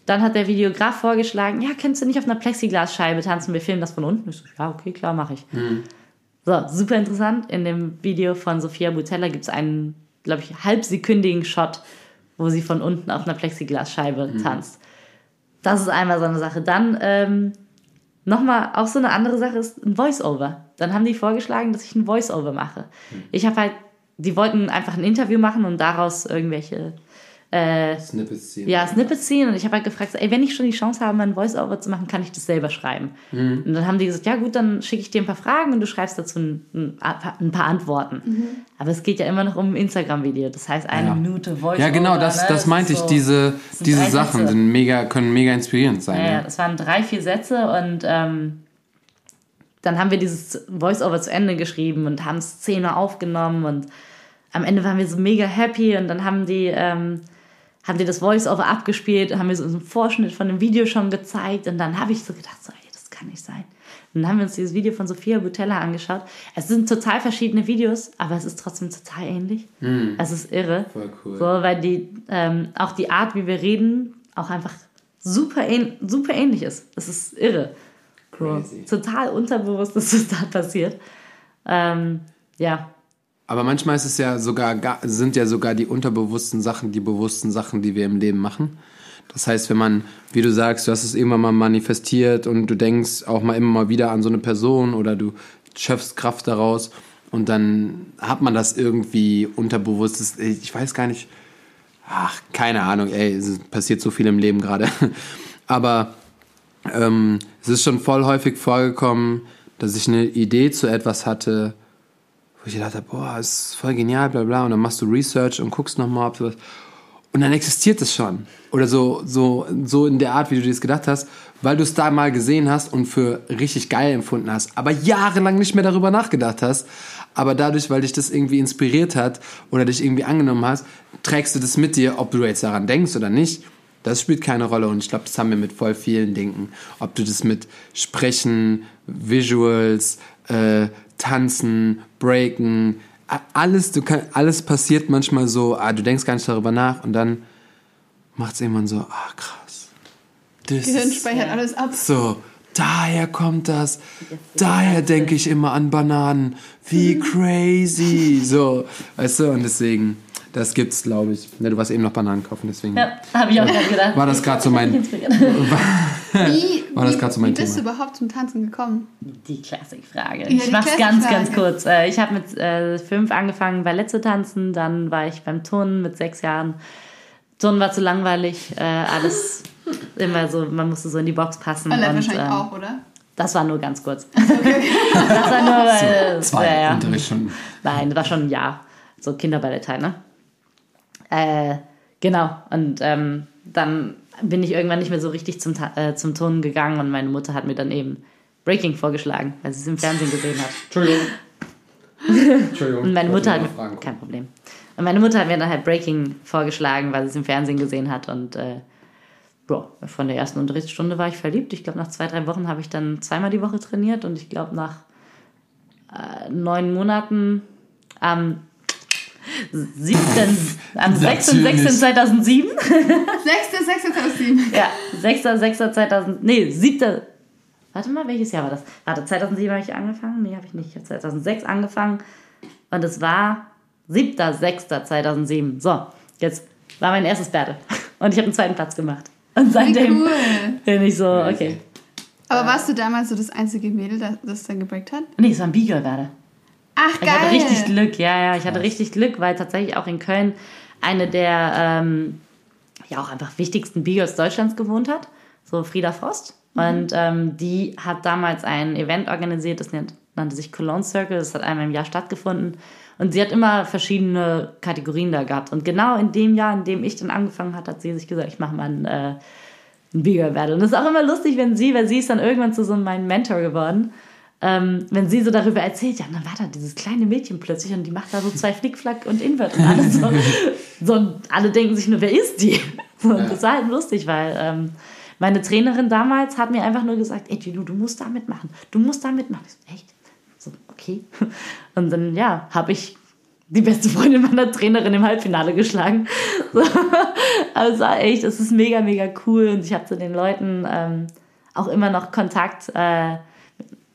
Dann hat der Videograf vorgeschlagen: Ja, kennst du nicht auf einer Plexiglasscheibe tanzen? Wir filmen das von unten. Ich so: Ja, okay, klar, mache ich. Mhm. So, super interessant. In dem Video von Sophia Butella gibt es einen, glaube ich, halbsekündigen Shot, wo sie von unten auf einer Plexiglasscheibe mhm. tanzt. Das ist einmal so eine Sache. Dann ähm, nochmal auch so eine andere Sache ist ein Voice-Over. Dann haben die vorgeschlagen, dass ich ein Voice-Over mache. Mhm. Ich habe halt, die wollten einfach ein Interview machen und daraus irgendwelche äh, Snippets ziehen. Ja, Snippets ziehen. Und ich habe halt gefragt, ey, wenn ich schon die Chance habe, ein Voice-Over zu machen, kann ich das selber schreiben. Mhm. Und dann haben die gesagt, ja gut, dann schicke ich dir ein paar Fragen und du schreibst dazu ein, ein, paar Antworten. Mhm. Aber es geht ja immer noch um ein Instagram-Video. Das heißt, eine ja. Minute Voice-Over. Ja, genau, das, ne? das meinte ich. So, diese diese Sachen sind mega, können mega inspirierend sein. Ja, ja, das waren drei, vier Sätze und ähm, dann haben wir dieses Voice-Over zu Ende geschrieben und haben Szene aufgenommen und am Ende waren wir so mega happy und dann haben die... Ähm, haben die das Voice-Over abgespielt, haben mir so einen Vorschnitt von dem Video schon gezeigt und dann habe ich so gedacht, so, ey, das kann nicht sein. Und dann haben wir uns dieses Video von Sophia Butella angeschaut. Es sind total verschiedene Videos, aber es ist trotzdem total ähnlich. Mm. Es ist irre. Voll cool. So, weil die, ähm, auch die Art, wie wir reden, auch einfach super, ähn super ähnlich ist. Es ist irre. Crazy. Total unterbewusst, dass das da passiert. Ähm, ja, Aber manchmal ist es ja sogar, ga- sind ja sogar die unterbewussten Sachen die bewussten Sachen, die wir im Leben machen. Das heißt, wenn man, wie du sagst, du hast es irgendwann mal manifestiert und du denkst auch mal immer mal wieder an so eine Person oder du schöpfst Kraft daraus und dann hat man das irgendwie unterbewusst. Ich weiß gar nicht, ach, keine Ahnung, ey, es passiert so viel im Leben gerade. Aber ähm, es ist schon voll häufig vorgekommen, dass ich eine Idee zu etwas hatte, wo ich gedacht habe, boah, ist voll genial, bla bla, und dann machst du Research und guckst nochmal, ob sowas. Und dann existiert es schon. Oder so, so, so in der Art, wie du dir das gedacht hast, weil du es da mal gesehen hast und für richtig geil empfunden hast, aber jahrelang nicht mehr darüber nachgedacht hast. Aber dadurch, weil dich das irgendwie inspiriert hat oder dich irgendwie angenommen hast, trägst du das mit dir, ob du jetzt daran denkst oder nicht. Das spielt keine Rolle und ich glaube, das haben wir mit voll vielen Dingen. Ob du das mit Sprechen, Visuals, äh, Tanzen, Breaken, alles, du kann, alles passiert manchmal so, ah, du denkst gar nicht darüber nach und dann macht es irgendwann so, ah krass. Das Gehirn ist speichert alles ab. so, daher kommt das. Daher denke ich immer an Bananen. Wie crazy. So, weißt du, und deswegen, das gibt's, glaube ich. Ne, du warst eben noch Bananen kaufen, deswegen. Ja, habe ich auch gerade gedacht. War das gerade so mein. Wie, War das wie, grad so mein wie bist Thema? du überhaupt zum Tanzen gekommen? Die Klassikfrage. Ja, ich mach's ganz, ganz kurz. Äh, Ich habe mit äh, fünf angefangen, Ballett zu tanzen. Dann war ich beim Turnen mit sechs Jahren. Turnen war zu langweilig. Äh, alles immer so, man musste so in die Box passen. Ballett und, wahrscheinlich ähm, auch, oder? Das war nur ganz kurz. das war nur, weil, Zwei ja, ja. Unterrichtsstunden. Nein, das war schon ein Jahr. So Kinderballett halt, ne? Äh, genau. Und ähm, dann bin ich irgendwann nicht mehr so richtig zum, äh, zum Turnen gegangen und meine Mutter hat mir dann eben Breaking vorgeschlagen, weil sie es im Fernsehen gesehen hat. Entschuldigung. Entschuldigung. Und meine Mutter hat kein Problem. Und meine Mutter hat mir dann halt Breaking vorgeschlagen, weil sie es im Fernsehen gesehen hat und äh, boah, von der ersten Unterrichtsstunde war ich verliebt. Ich glaube, nach zwei, drei Wochen habe ich dann zweimal die Woche trainiert und ich glaube, nach äh, neun Monaten am 7. am 6. 6. 2007 6. 6. 2007. ja, 6. 6. 2000, nee, 7. Warte mal, welches Jahr war das? Warte, 2007 habe ich angefangen? Nee, habe ich nicht. Ich habe 2006 angefangen und es war 7. 6. 2007. So, jetzt war mein erstes Battle und ich habe einen zweiten Platz gemacht. Und seitdem cool. bin ich so, okay. Aber warst du damals so das einzige Mädel, das das dann gebreakt hat? Nee, es war ein B-Girl Ach, Ich hatte geil. richtig Glück, ja, ja, ich hatte richtig Glück, weil tatsächlich auch in Köln eine der ähm, ja auch einfach wichtigsten B-Girls Deutschlands gewohnt hat, so Frieda Frost. Und ähm, die hat damals ein Event organisiert, das nennt, nannte sich Cologne Circle, das hat einmal im Jahr stattgefunden. Und sie hat immer verschiedene Kategorien da gehabt. Und genau in dem Jahr, in dem ich dann angefangen hat, hat sie sich gesagt, ich mache mal ein, äh, ein Battle. Und das ist auch immer lustig, wenn sie, weil sie ist dann irgendwann zu so meinem Mentor geworden ähm, wenn sie so darüber erzählt, ja, dann war da dieses kleine Mädchen plötzlich und die macht da so zwei Flickflack und Invert und alles so. so und alle denken sich nur, wer ist die? So, und das war halt lustig, weil ähm, meine Trainerin damals hat mir einfach nur gesagt, ey, Gino, du musst da mitmachen, du musst da mitmachen. Ich so, echt? So, okay. Und dann, ja, habe ich die beste Freundin meiner Trainerin im Halbfinale geschlagen. So. Also es war echt, es ist mega, mega cool und ich habe zu den Leuten ähm, auch immer noch Kontakt. Äh,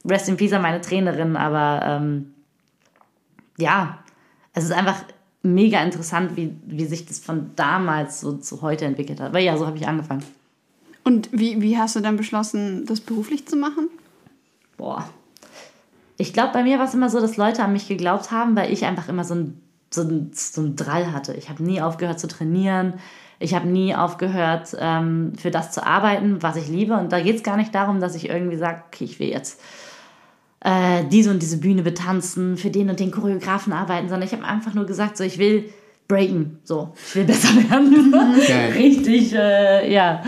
Rest in Peace an meine Trainerin, aber ähm, ja, es ist einfach mega interessant, wie, wie sich das von damals so zu heute entwickelt hat. Aber ja, so habe ich angefangen. Und wie, wie hast du dann beschlossen, das beruflich zu machen? Boah. Ich glaube, bei mir war es immer so, dass Leute an mich geglaubt haben, weil ich einfach immer so ein, so ein, so ein Drall hatte. Ich habe nie aufgehört zu trainieren. Ich habe nie aufgehört, ähm, für das zu arbeiten, was ich liebe. Und da geht es gar nicht darum, dass ich irgendwie sage, okay, ich will jetzt äh, diese und diese Bühne betanzen, für den und den Choreografen arbeiten, sondern ich habe einfach nur gesagt, so ich will breaken, so ich will besser werden. Geil. Richtig, äh, ja,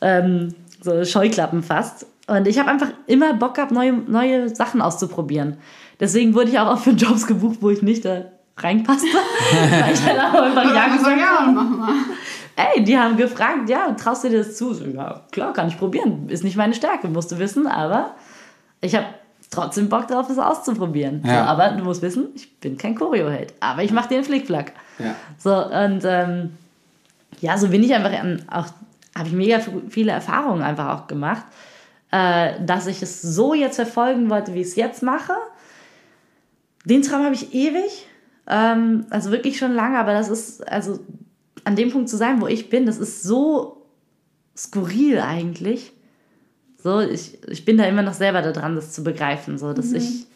ähm, so Scheuklappen fast. Und ich habe einfach immer Bock gehabt, neue, neue Sachen auszuprobieren. Deswegen wurde ich auch oft für Jobs gebucht, wo ich nicht da reinpasste. weil ich dann auch einfach ja gesagt ja, machen wir. Ey, die haben gefragt, ja, traust du dir das zu? So, ja, klar, kann ich probieren. Ist nicht meine Stärke, musst du wissen, aber ich habe trotzdem Bock drauf, es auszuprobieren. Ja. So, aber du musst wissen, ich bin kein Choreo-Held, aber ich mache den Flickflack. Ja. So, und ähm, ja, so bin ich einfach auch, habe ich mega viele Erfahrungen einfach auch gemacht, äh, dass ich es so jetzt verfolgen wollte, wie ich es jetzt mache. Den Traum habe ich ewig Ähm, also wirklich schon lange, aber das ist, also an dem Punkt zu sein, wo ich bin, das ist so skurril eigentlich. So, ich, ich bin da immer noch selber da dran, das zu begreifen, so, dass ich.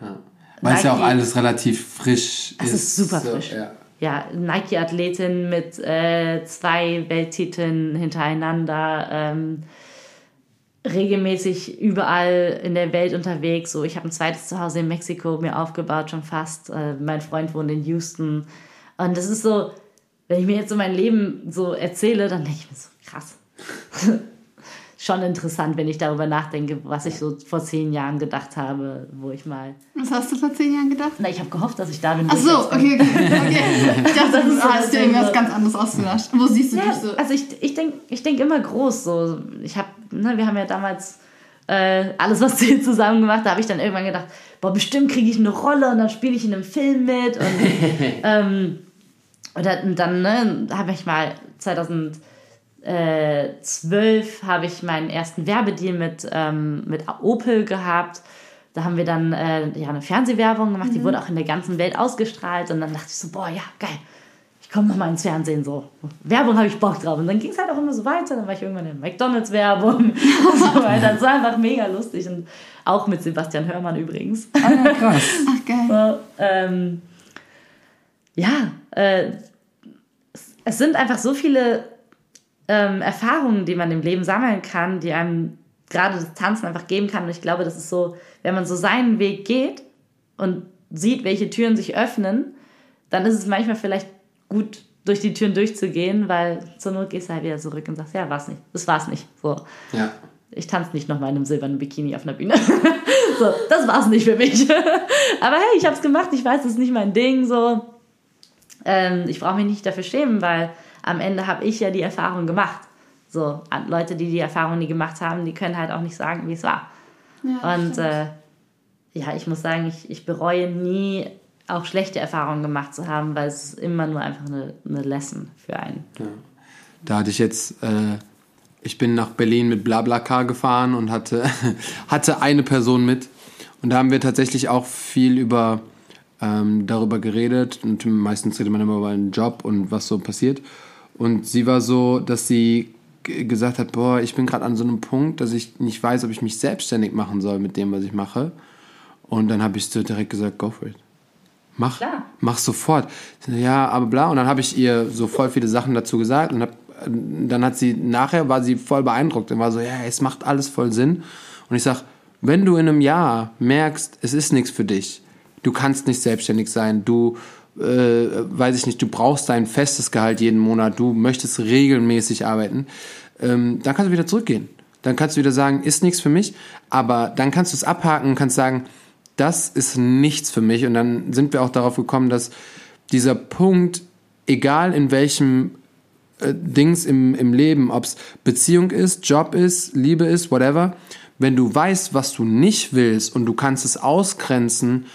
Ja. Weil es ja auch alles relativ frisch es ist. Es ist super so, frisch. ja. Ja, Nike-Athletin mit äh, zwei Welttiteln hintereinander, ähm, regelmäßig überall in der Welt unterwegs. So, ich habe ein zweites Zuhause in Mexiko mir aufgebaut, schon fast. Äh, mein Freund wohnt in Houston. Und das ist so, wenn ich mir jetzt so mein Leben so erzähle, dann denke ich mir so, krass. schon interessant, wenn ich darüber nachdenke, was ich so vor zehn Jahren gedacht habe, wo ich mal. Was hast du vor zehn Jahren gedacht? Na, ich habe gehofft, dass ich da bin. Ach so, okay, okay. okay. Ich dachte, Das du hast dir irgendwas ganz anderes ausgedacht. Wo siehst du Ja, dich so? also ich, ich denke ich denk immer groß. So. Ich hab, ne, wir haben ja damals äh, alles, was wir zusammen gemacht da habe ich dann irgendwann gedacht, boah, bestimmt kriege ich eine Rolle und dann spiele ich in einem Film mit. Und, ähm, und dann ne, habe ich mal 2012 habe ich meinen ersten Werbedeal mit, ähm, mit Opel gehabt. Da haben wir dann äh, ja, eine Fernsehwerbung gemacht, die wurde auch in der ganzen Welt ausgestrahlt. Und dann dachte ich so, boah, ja, geil ich komme noch mal ins Fernsehen so. Werbung habe ich Bock drauf. Und dann ging es halt auch immer so weiter. Dann war ich irgendwann in McDonalds-Werbung und so weiter. Das war einfach mega lustig. Und auch mit Sebastian Hörmann übrigens. Ah, ja, krass. Ach, geil. So, ähm, ja, äh, es sind einfach so viele ähm, Erfahrungen, die man im Leben sammeln kann, die einem gerade das Tanzen einfach geben kann. Und ich glaube, das ist so, wenn man so seinen Weg geht und sieht, welche Türen sich öffnen, dann ist es manchmal vielleicht gut, durch die Türen durchzugehen, weil zur Not gehst du halt wieder zurück und sagst, ja, war's nicht. Das war's nicht. So. Ja. Ich tanze nicht noch mal in einem silbernen Bikini auf einer Bühne. so, das war's nicht für mich. Aber hey, ich hab's gemacht, ich weiß, es ist nicht mein Ding. So. Ähm, ich brauche mich nicht dafür schämen, weil am Ende habe ich ja die Erfahrung gemacht. So, Leute, die die Erfahrung nie gemacht haben, die können halt auch nicht sagen, wie es war. Ja, Und äh, ja, ich muss sagen, ich, ich bereue nie, auch schlechte Erfahrungen gemacht zu haben, weil es ist immer nur einfach eine, eine Lesson für einen. Da hatte ich jetzt, äh, ich bin nach Berlin mit Blablacar gefahren und hatte, hatte eine Person mit. Und da haben wir tatsächlich auch viel über ähm, darüber geredet. Und meistens redet man immer über einen Job und was so passiert. Und sie war so, dass sie gesagt hat, boah, ich bin gerade an so einem Punkt, dass ich nicht weiß, ob ich mich selbstständig machen soll mit dem, was ich mache. Und dann habe ich so direkt gesagt, go for it. Mach, Klar. mach sofort. Ja, aber bla. Und dann habe ich ihr so voll viele Sachen dazu gesagt und hab, dann hat sie, nachher war sie voll beeindruckt und war so, ja, es macht alles voll Sinn. Und ich sag, wenn du in einem Jahr merkst, es ist nichts für dich, du kannst nicht selbstständig sein, du, äh, weiß ich nicht, du brauchst dein festes Gehalt jeden Monat, du möchtest regelmäßig arbeiten, ähm, dann kannst du wieder zurückgehen. Dann kannst du wieder sagen, ist nichts für mich, aber dann kannst du es abhaken und kannst sagen, das ist nichts für mich. Und dann sind wir auch darauf gekommen, dass dieser Punkt, egal in welchem äh, Dings im, im Leben, ob es Beziehung ist, Job ist, Liebe ist, whatever, wenn du weißt, was du nicht willst und du kannst es ausgrenzen,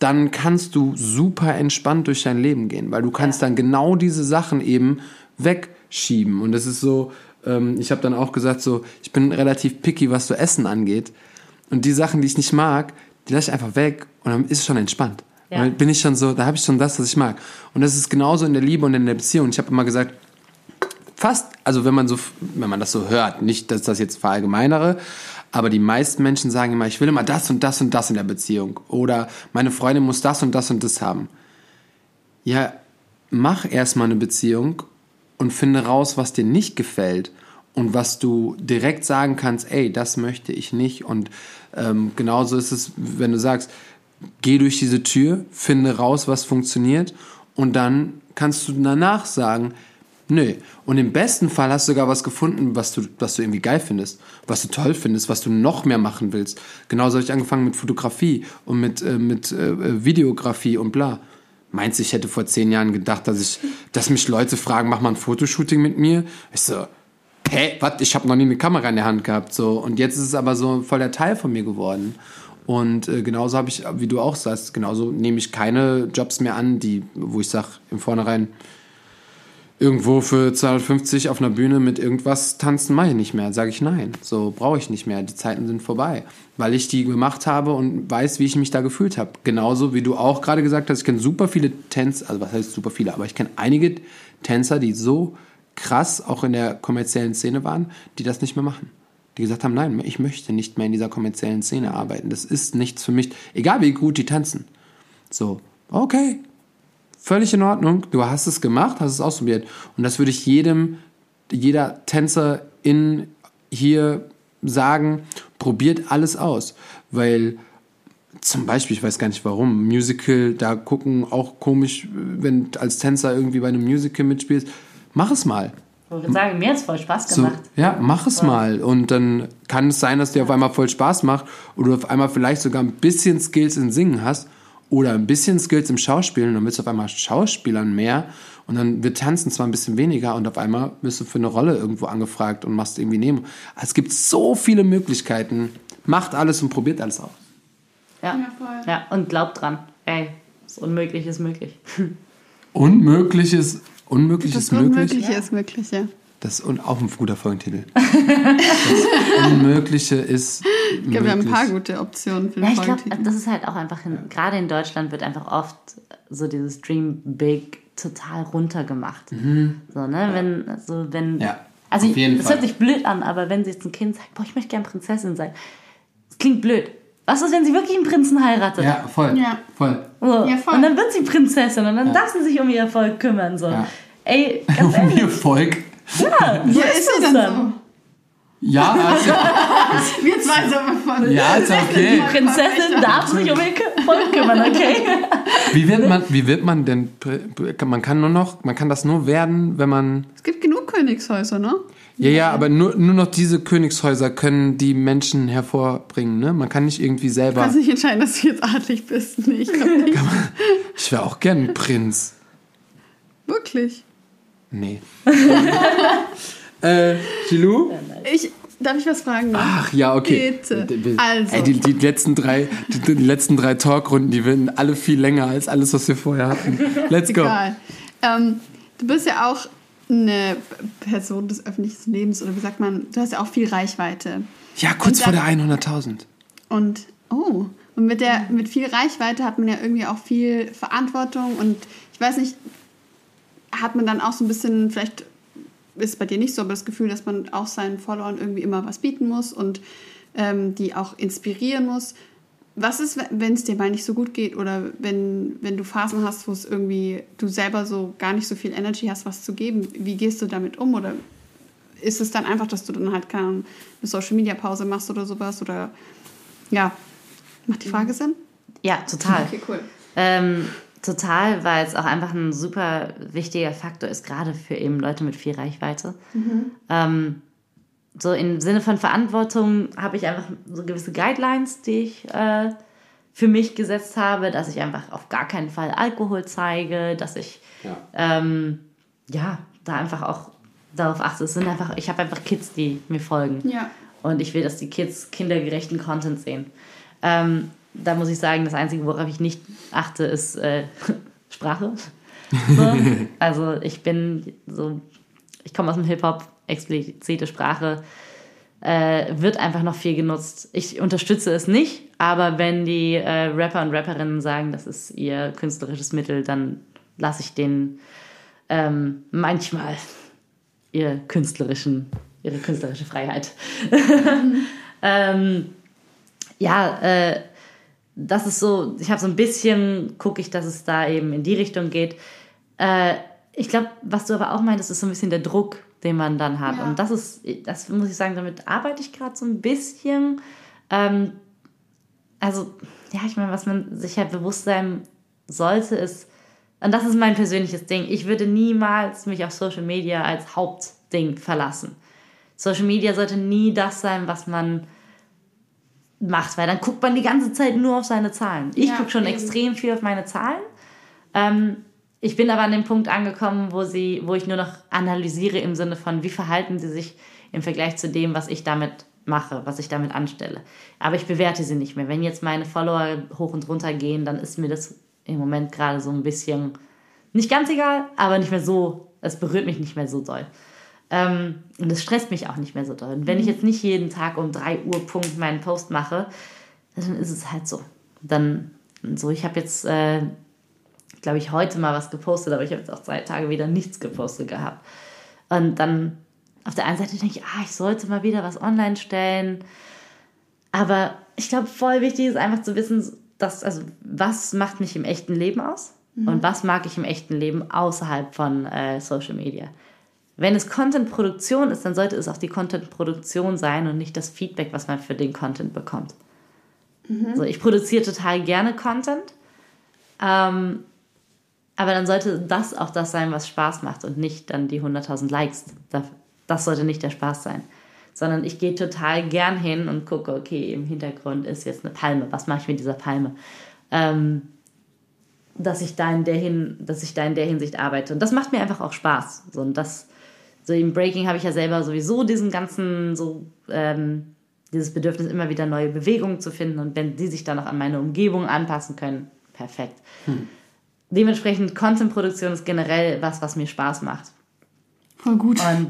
dann kannst du super entspannt durch dein Leben gehen, weil du kannst dann genau diese Sachen eben wegschieben. Und das ist so, ähm, ich habe dann auch gesagt, so, ich bin relativ picky, was so Essen angeht. Und die Sachen, die ich nicht mag, die lasse ich einfach weg und dann ist es schon entspannt. Ja. Dann bin ich schon so, da habe ich schon das, was ich mag. Und das ist genauso in der Liebe und in der Beziehung. Ich habe immer gesagt, fast, also wenn man so, wenn man das so hört, nicht, dass das jetzt verallgemeinere, aber die meisten Menschen sagen immer, ich will immer das und das und das in der Beziehung. Oder meine Freundin muss das und das und das haben. Ja, mach erstmal eine Beziehung und finde raus, was dir nicht gefällt und was du direkt sagen kannst, ey, das möchte ich nicht. Und ähm, genauso ist es, wenn du sagst, geh durch diese Tür, finde raus, was funktioniert und dann kannst du danach sagen, nö. Und im besten Fall hast du sogar was gefunden, was du, was du irgendwie geil findest, was du toll findest, was du noch mehr machen willst. Genauso habe ich angefangen mit Fotografie und mit, äh, mit äh, Videografie und bla. Meinst du, ich hätte vor zehn Jahren gedacht, dass ich, dass mich Leute fragen, mach mal ein Fotoshooting mit mir? Ich so, hä, was? Ich habe noch nie eine Kamera in der Hand gehabt, so. Und jetzt ist es aber so voll der Teil von mir geworden. Und äh, genauso habe ich, wie du auch sagst, genauso nehme ich keine Jobs mehr an, die, wo ich sage im Vornherein, irgendwo für 250 auf einer Bühne mit irgendwas tanzen mache ich nicht mehr. Sage ich nein. So brauche ich nicht mehr. Die Zeiten sind vorbei. Weil ich die gemacht habe und weiß, wie ich mich da gefühlt habe. Genauso wie du auch gerade gesagt hast, ich kenne super viele Tänzer, also was heißt super viele, aber ich kenne einige Tänzer, die so krass auch in der kommerziellen Szene waren, die das nicht mehr machen. Die gesagt haben, nein, ich möchte nicht mehr in dieser kommerziellen Szene arbeiten. Das ist nichts für mich. Egal wie gut die tanzen. So, okay, völlig in Ordnung. Du hast es gemacht, hast es ausprobiert. Und das würde ich jedem, jeder Tänzer in hier sagen, probiert alles aus. Weil zum Beispiel, ich weiß gar nicht warum, Musical, da gucken auch komisch, wenn als Tänzer irgendwie bei einem Musical mitspielst, mach es mal. Ich wollte sagen, mir hat es voll Spaß So, gemacht. ja, mach es mal. Und dann kann es sein, dass dir auf einmal voll Spaß macht oder du auf einmal vielleicht sogar ein bisschen Skills in Singen hast oder ein bisschen Skills im Schauspielen und dann bist du auf einmal Schauspielern mehr und dann wird Tanzen zwar ein bisschen weniger und auf einmal bist du für eine Rolle irgendwo angefragt und machst irgendwie Nemo. Also es gibt so viele Möglichkeiten. Macht alles und probiert alles aus. Ja. Ja, voll. ja, und glaubt dran. Ey, das Unmögliche ist möglich. Unmögliches, Unmögliches Das möglich. Unmögliche ist möglich, ja. Das ist un- auch ein guter Folgentitel. Das Unmögliche ist Ich glaube, wir haben ein paar gute Optionen für Ja, den ich glaube, Folgentitel. das ist halt auch einfach, in, gerade in Deutschland wird einfach oft so dieses Dream Big total runtergemacht. So, ne, wenn, also wenn, Mhm. Ja, also auf jeden das Fall. hört sich blöd an, aber wenn sie jetzt ein Kind sagt, boah, ich möchte gerne Prinzessin sein, das klingt blöd. Was ist, wenn sie wirklich einen Prinzen heiratet? Ja, voll. Ja. Voll. So. Ja, voll. Und dann wird sie Prinzessin und dann darf sie sich um ihr Erfolg kümmern. So. Ja. Ey, ganz Um ehrlich, ihr Volk. Ja, so Ja, ist es sie dann. dann Ja, also, so? Wir zwei sind von. ja, ist ja okay. Die Prinzessin darf sich um ihr Erfolg kümmern, okay? Wie wird man, wie wird man denn, man kann nur noch, man kann das nur werden, wenn man, Es gibt genug Königshäuser, ne? ja, ja, aber nur, nur noch diese Königshäuser können die Menschen hervorbringen, ne? Man kann nicht irgendwie Du selber, kannst nicht entscheiden, dass du jetzt adlig bist. Nee, ich glaube nicht. ich wäre auch gern ein Prinz. Wirklich. Nee. äh, Gilou? Ich, darf ich was fragen? Ach ja, okay. Bitte. Also. Ey, die, die letzten drei, die, die letzten drei Talkrunden, die werden alle viel länger als alles, was wir vorher hatten. Let's go. Egal. Ähm, du bist ja auch eine Person des öffentlichen Lebens oder wie sagt man, du hast ja auch viel Reichweite. Ja, kurz Und vor der dann- 100.000. Und oh, und mit der mit viel Reichweite hat man ja irgendwie auch viel Verantwortung und ich weiß nicht, hat man dann auch so ein bisschen vielleicht ist bei dir nicht so, aber das Gefühl, dass man auch seinen Followern irgendwie immer was bieten muss und ähm, die auch inspirieren muss. Was ist, wenn es dir mal nicht so gut geht oder wenn, wenn du Phasen hast, wo es irgendwie du selber so gar nicht so viel Energy hast, was zu geben? Wie gehst du damit um? Oder ist es dann einfach, dass du dann halt keine eine Social Media Pause machst oder sowas? Oder ja, macht die Frage Sinn? Ja, total. cool. Ähm, total, weil es auch einfach ein super wichtiger Faktor ist, gerade für eben Leute mit viel Reichweite. Ähm, so im Sinne von Verantwortung habe ich einfach so gewisse Guidelines, die ich äh, für mich gesetzt habe, dass ich einfach auf gar keinen Fall Alkohol zeige, dass ich Ja. ähm, ja da einfach auch darauf achte. Es sind einfach, ich habe einfach Kids, die mir folgen. Ja. Und ich will, dass die Kids kindergerechten Content sehen. Ähm, da muss ich sagen, das Einzige, worauf ich nicht achte, ist äh, Sprache. So. Also ich bin so, ich komme aus dem Hip-Hop, explizite Sprache äh, wird einfach noch viel genutzt. Ich unterstütze es nicht, aber wenn die äh, Rapper und Rapperinnen sagen, das ist ihr künstlerisches Mittel, dann lasse ich denen ähm, manchmal ihr künstlerischen, ihre künstlerische Freiheit. ähm, ja, äh, das ist so, ich habe so ein bisschen, gucke ich, dass es da eben in die Richtung geht. Äh, ich glaube, was du aber auch meintest, ist so ein bisschen der Druck, den man dann hat. Ja. Und das ist, das muss ich sagen, damit arbeite ich gerade so ein bisschen. Ähm, also, ja, ich meine, was man sich halt bewusst sein sollte, ist, und das ist mein persönliches Ding, ich würde niemals mich auf Social Media als Hauptding verlassen. Social Media sollte nie das sein, was man macht, weil dann guckt man die ganze Zeit nur auf seine Zahlen. Ich Ja, gucke schon eben. extrem viel auf meine Zahlen. Ähm, ich bin aber an dem Punkt angekommen, wo, sie, wo ich nur noch analysiere im Sinne von, wie verhalten sie sich im Vergleich zu dem, was ich damit mache, was ich damit anstelle. Aber ich bewerte sie nicht mehr. Wenn jetzt meine Follower hoch und runter gehen, dann ist mir das im Moment gerade so ein bisschen nicht ganz egal, aber nicht mehr so Es berührt mich nicht mehr so doll. Ähm, und es stresst mich auch nicht mehr so doll. Und wenn ich jetzt nicht jeden Tag um 3 Uhr Punkt meinen Post mache, dann ist es halt so. Dann so, ich habe jetzt, äh, glaube ich, heute mal was gepostet, aber ich habe jetzt auch zwei Tage wieder nichts gepostet gehabt. Und dann auf der einen Seite denke ich, ah, ich sollte mal wieder was online stellen. Aber ich glaube, voll wichtig ist einfach zu wissen, dass, also, was macht mich im echten Leben aus und was mag ich im echten Leben außerhalb von äh, Social Media. Wenn es Content-Produktion ist, dann sollte es auch die Content-Produktion sein und nicht das Feedback, was man für den Content bekommt. So, ich produziere total gerne Content, ähm, aber dann sollte das auch das sein, was Spaß macht und nicht dann die 100.000 Likes. Das, das sollte nicht der Spaß sein. Sondern ich gehe total gern hin und gucke, okay, im Hintergrund ist jetzt eine Palme. Was mache ich mit dieser Palme? Ähm, dass ich da in der hin, dass ich da in der Hinsicht arbeite. Und das macht mir einfach auch Spaß. So, und das, so im Breaking habe ich ja selber sowieso diesen ganzen, so, ähm, dieses Bedürfnis, immer wieder neue Bewegungen zu finden. Und wenn die sich dann auch an meine Umgebung anpassen können, perfekt. Dementsprechend, Content-Produktion ist generell was, was mir Spaß macht. Voll gut. Und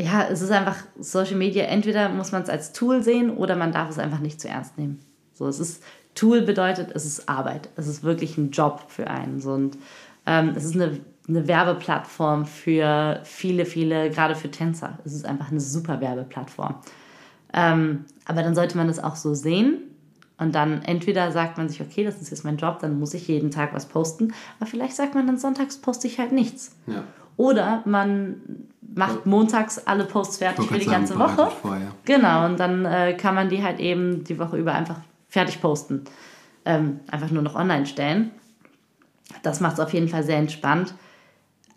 ja, es ist einfach Social Media, entweder muss man es als Tool sehen oder man darf es einfach nicht zu ernst nehmen. So, es ist, Tool bedeutet, es ist Arbeit. Es ist wirklich ein Job für einen. So, und ähm, es ist eine, eine Werbeplattform für viele, viele, gerade für Tänzer. Es ist einfach eine super Werbeplattform. Ähm, aber dann sollte man es auch so sehen. Und dann entweder sagt man sich, okay, das ist jetzt mein Job, dann muss ich jeden Tag was posten. Aber vielleicht sagt man dann, sonntags poste ich halt nichts. Ja. Oder man macht montags alle Posts fertig für die gerade ganze sagen, Woche. vor, ja. Genau, und dann äh, kann man die halt eben die Woche über einfach fertig posten. Ähm, einfach nur noch online stellen. Das macht es auf jeden Fall sehr entspannt.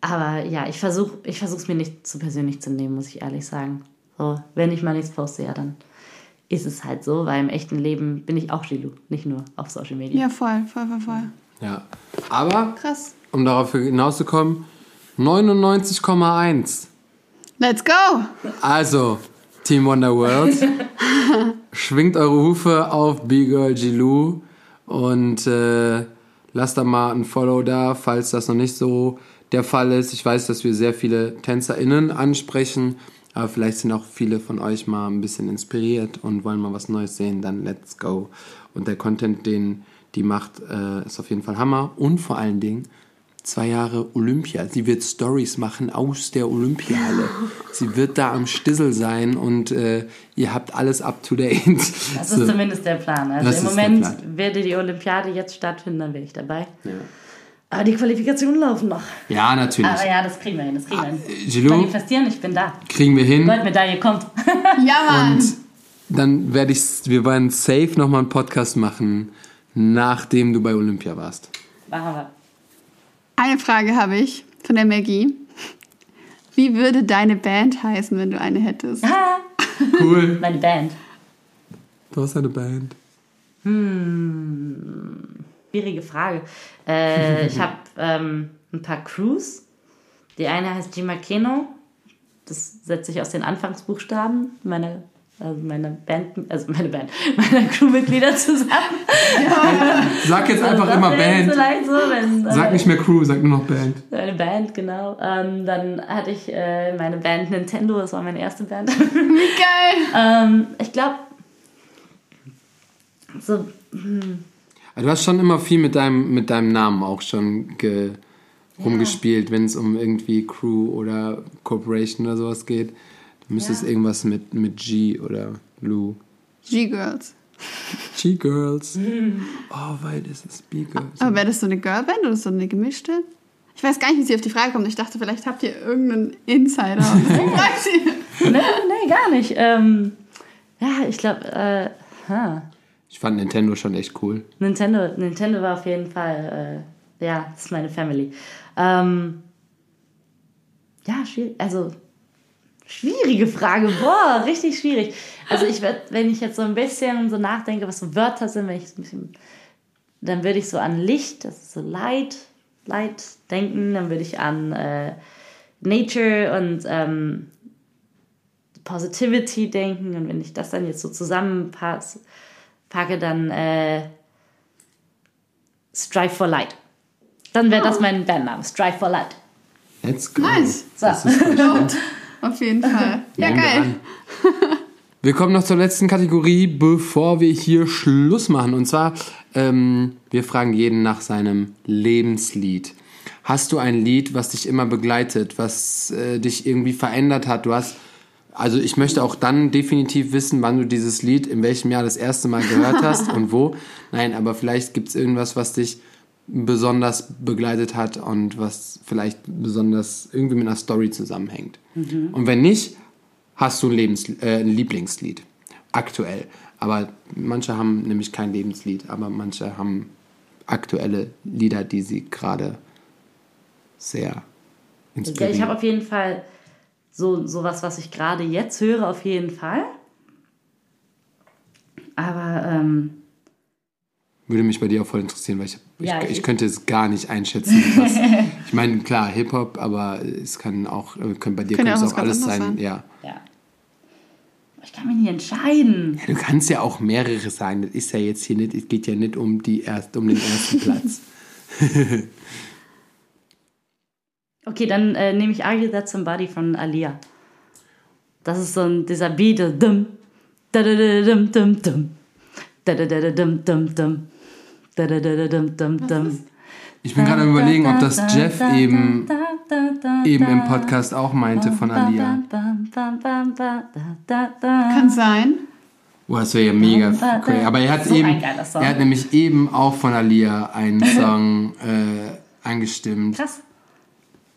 Aber ja, ich versuche ich es mir nicht zu persönlich zu nehmen, muss ich ehrlich sagen. So, wenn ich mal nichts poste, ja, dann ist es halt so, weil im echten Leben bin ich auch Gilu, nicht nur auf Social Media. Ja, voll, voll, voll, voll. ja. Aber, Krass. um darauf hinauszukommen, 99,1. Let's go! Also, Team Wonder World, schwingt eure Hufe auf B-Girl Gilou und äh, lasst da mal ein Follow da, falls das noch nicht so der Fall ist. Ich weiß, dass wir sehr viele TänzerInnen ansprechen, aber vielleicht sind auch viele von euch mal ein bisschen inspiriert und wollen mal was Neues sehen, dann let's go. Und der Content, den die macht, äh, ist auf jeden Fall Hammer und vor allen Dingen zwei Jahre Olympia. Sie wird Stories machen aus der Olympiahalle. Sie wird da am Stissel sein und äh, ihr habt alles up to date. Das ist zumindest der Plan. Also Das im Moment werde die Olympiade jetzt stattfinden, dann wäre ich dabei. Aber die Qualifikationen laufen noch. Ja, natürlich. Aber ja, das kriegen wir hin, das kriegen wir hin. Gilou, Manifestieren, ich bin da. kriegen wir hin. Goldmedaille kommt. Ja, Mann! Und dann werde ich, wir werden safe nochmal einen Podcast machen, nachdem du bei Olympia warst. Eine Frage habe ich von der Maggie. Wie würde deine Band heißen, wenn du eine hättest? Ah, Cool. meine Band. Du hast eine Band. Schwierige Frage. Äh, ich habe ähm, ein paar Crews. Die eine heißt Jima Keno. Das setzt sich aus den Anfangsbuchstaben meiner, also meiner Band, also meine Band, meiner Crewmitglieder zusammen. Sag jetzt einfach Das immer Band. Vielleicht so, wenn, Sag äh, nicht mehr Crew, sag nur noch Band. Eine Band, genau. Ähm, dann hatte ich äh, meine Band Nintendo, das war meine erste Band. Wie geil! ähm, ich glaube, so, Also Du hast schon immer viel mit deinem, mit deinem Namen auch schon ge, rumgespielt, wenn es um irgendwie Crew oder Corporation oder sowas geht. Du müsstest Ja. irgendwas mit, mit G oder Lou. G-Girls. G-Girls. Oh, weil das ist B-Girls. Aber wäre das so eine Girlband oder so eine gemischte? Ich weiß gar nicht, wie sie auf die Frage kommt. Ich dachte, vielleicht habt ihr irgendeinen Insider. Nee, nee, gar nicht. Ähm, ja, ich glaube, äh. Ich fand Nintendo schon echt cool. Nintendo, Nintendo war auf jeden Fall, äh, ja, das ist meine Family. Ähm, ja, schwierig, also schwierige Frage, boah, richtig schwierig. Also ich würde, wenn ich jetzt so ein bisschen so nachdenke, was so Wörter sind, wenn ich so ein bisschen, dann würde ich so an Licht, das ist so Light, Light denken, dann würde ich an äh, Nature und ähm, Positivity denken und wenn ich das dann jetzt so zusammenpasse, packe, dann äh, Strive for Light. Dann wäre das mein Bandname, Strive for Light. Let's go. Nice. Das ist. Auf jeden Fall. Ja, wir geil. Wir kommen noch zur letzten Kategorie, bevor wir hier Schluss machen. Und zwar, ähm, wir fragen jeden nach seinem Lebenslied. Hast du ein Lied, was dich immer begleitet, was äh, dich irgendwie verändert hat? Du hast, also ich möchte auch dann definitiv wissen, wann du dieses Lied in welchem Jahr das erste Mal gehört hast und wo. Nein, aber vielleicht gibt es irgendwas, was dich besonders begleitet hat und was vielleicht besonders irgendwie mit einer Story zusammenhängt. Und wenn nicht, hast du ein, Lebens äh, ein Lieblingslied. Aktuell. Aber manche haben nämlich kein Lebenslied, aber manche haben aktuelle Lieder, die sie gerade sehr Ja, inspirieren. ich habe auf jeden Fall so sowas, was ich gerade jetzt höre, auf jeden Fall. Aber ähm, Würde mich bei dir auch voll interessieren, weil ich, ich, Ja, ich, ich- könnte es gar nicht einschätzen. Was, ich meine, klar, Hip-Hop, aber es kann auch, äh, können, bei dir Kann ja es auch alles sein. sein. Ja. ja. Ich kann mich nicht entscheiden. Du kannst ja auch mehrere sagen. Das ist ja jetzt hier nicht, es geht ja nicht um, die erst, um den ersten Platz. Okay, dann äh, nehme ich Argue That Somebody von Alia. Das ist so ein, dieser Beat. so Dum, da da da dum dum dum. Da da da da dum dum dum. Da da da da dum dum dum. Ich bin gerade am überlegen, ob das Jeff eben, eben im Podcast auch meinte von Alia. Kann sein. Boah, das wäre ja mega crazy. Aber er hat So ein eben, geiler Song. er hat nämlich eben auch von Alia einen Song äh, angestimmt. Krass.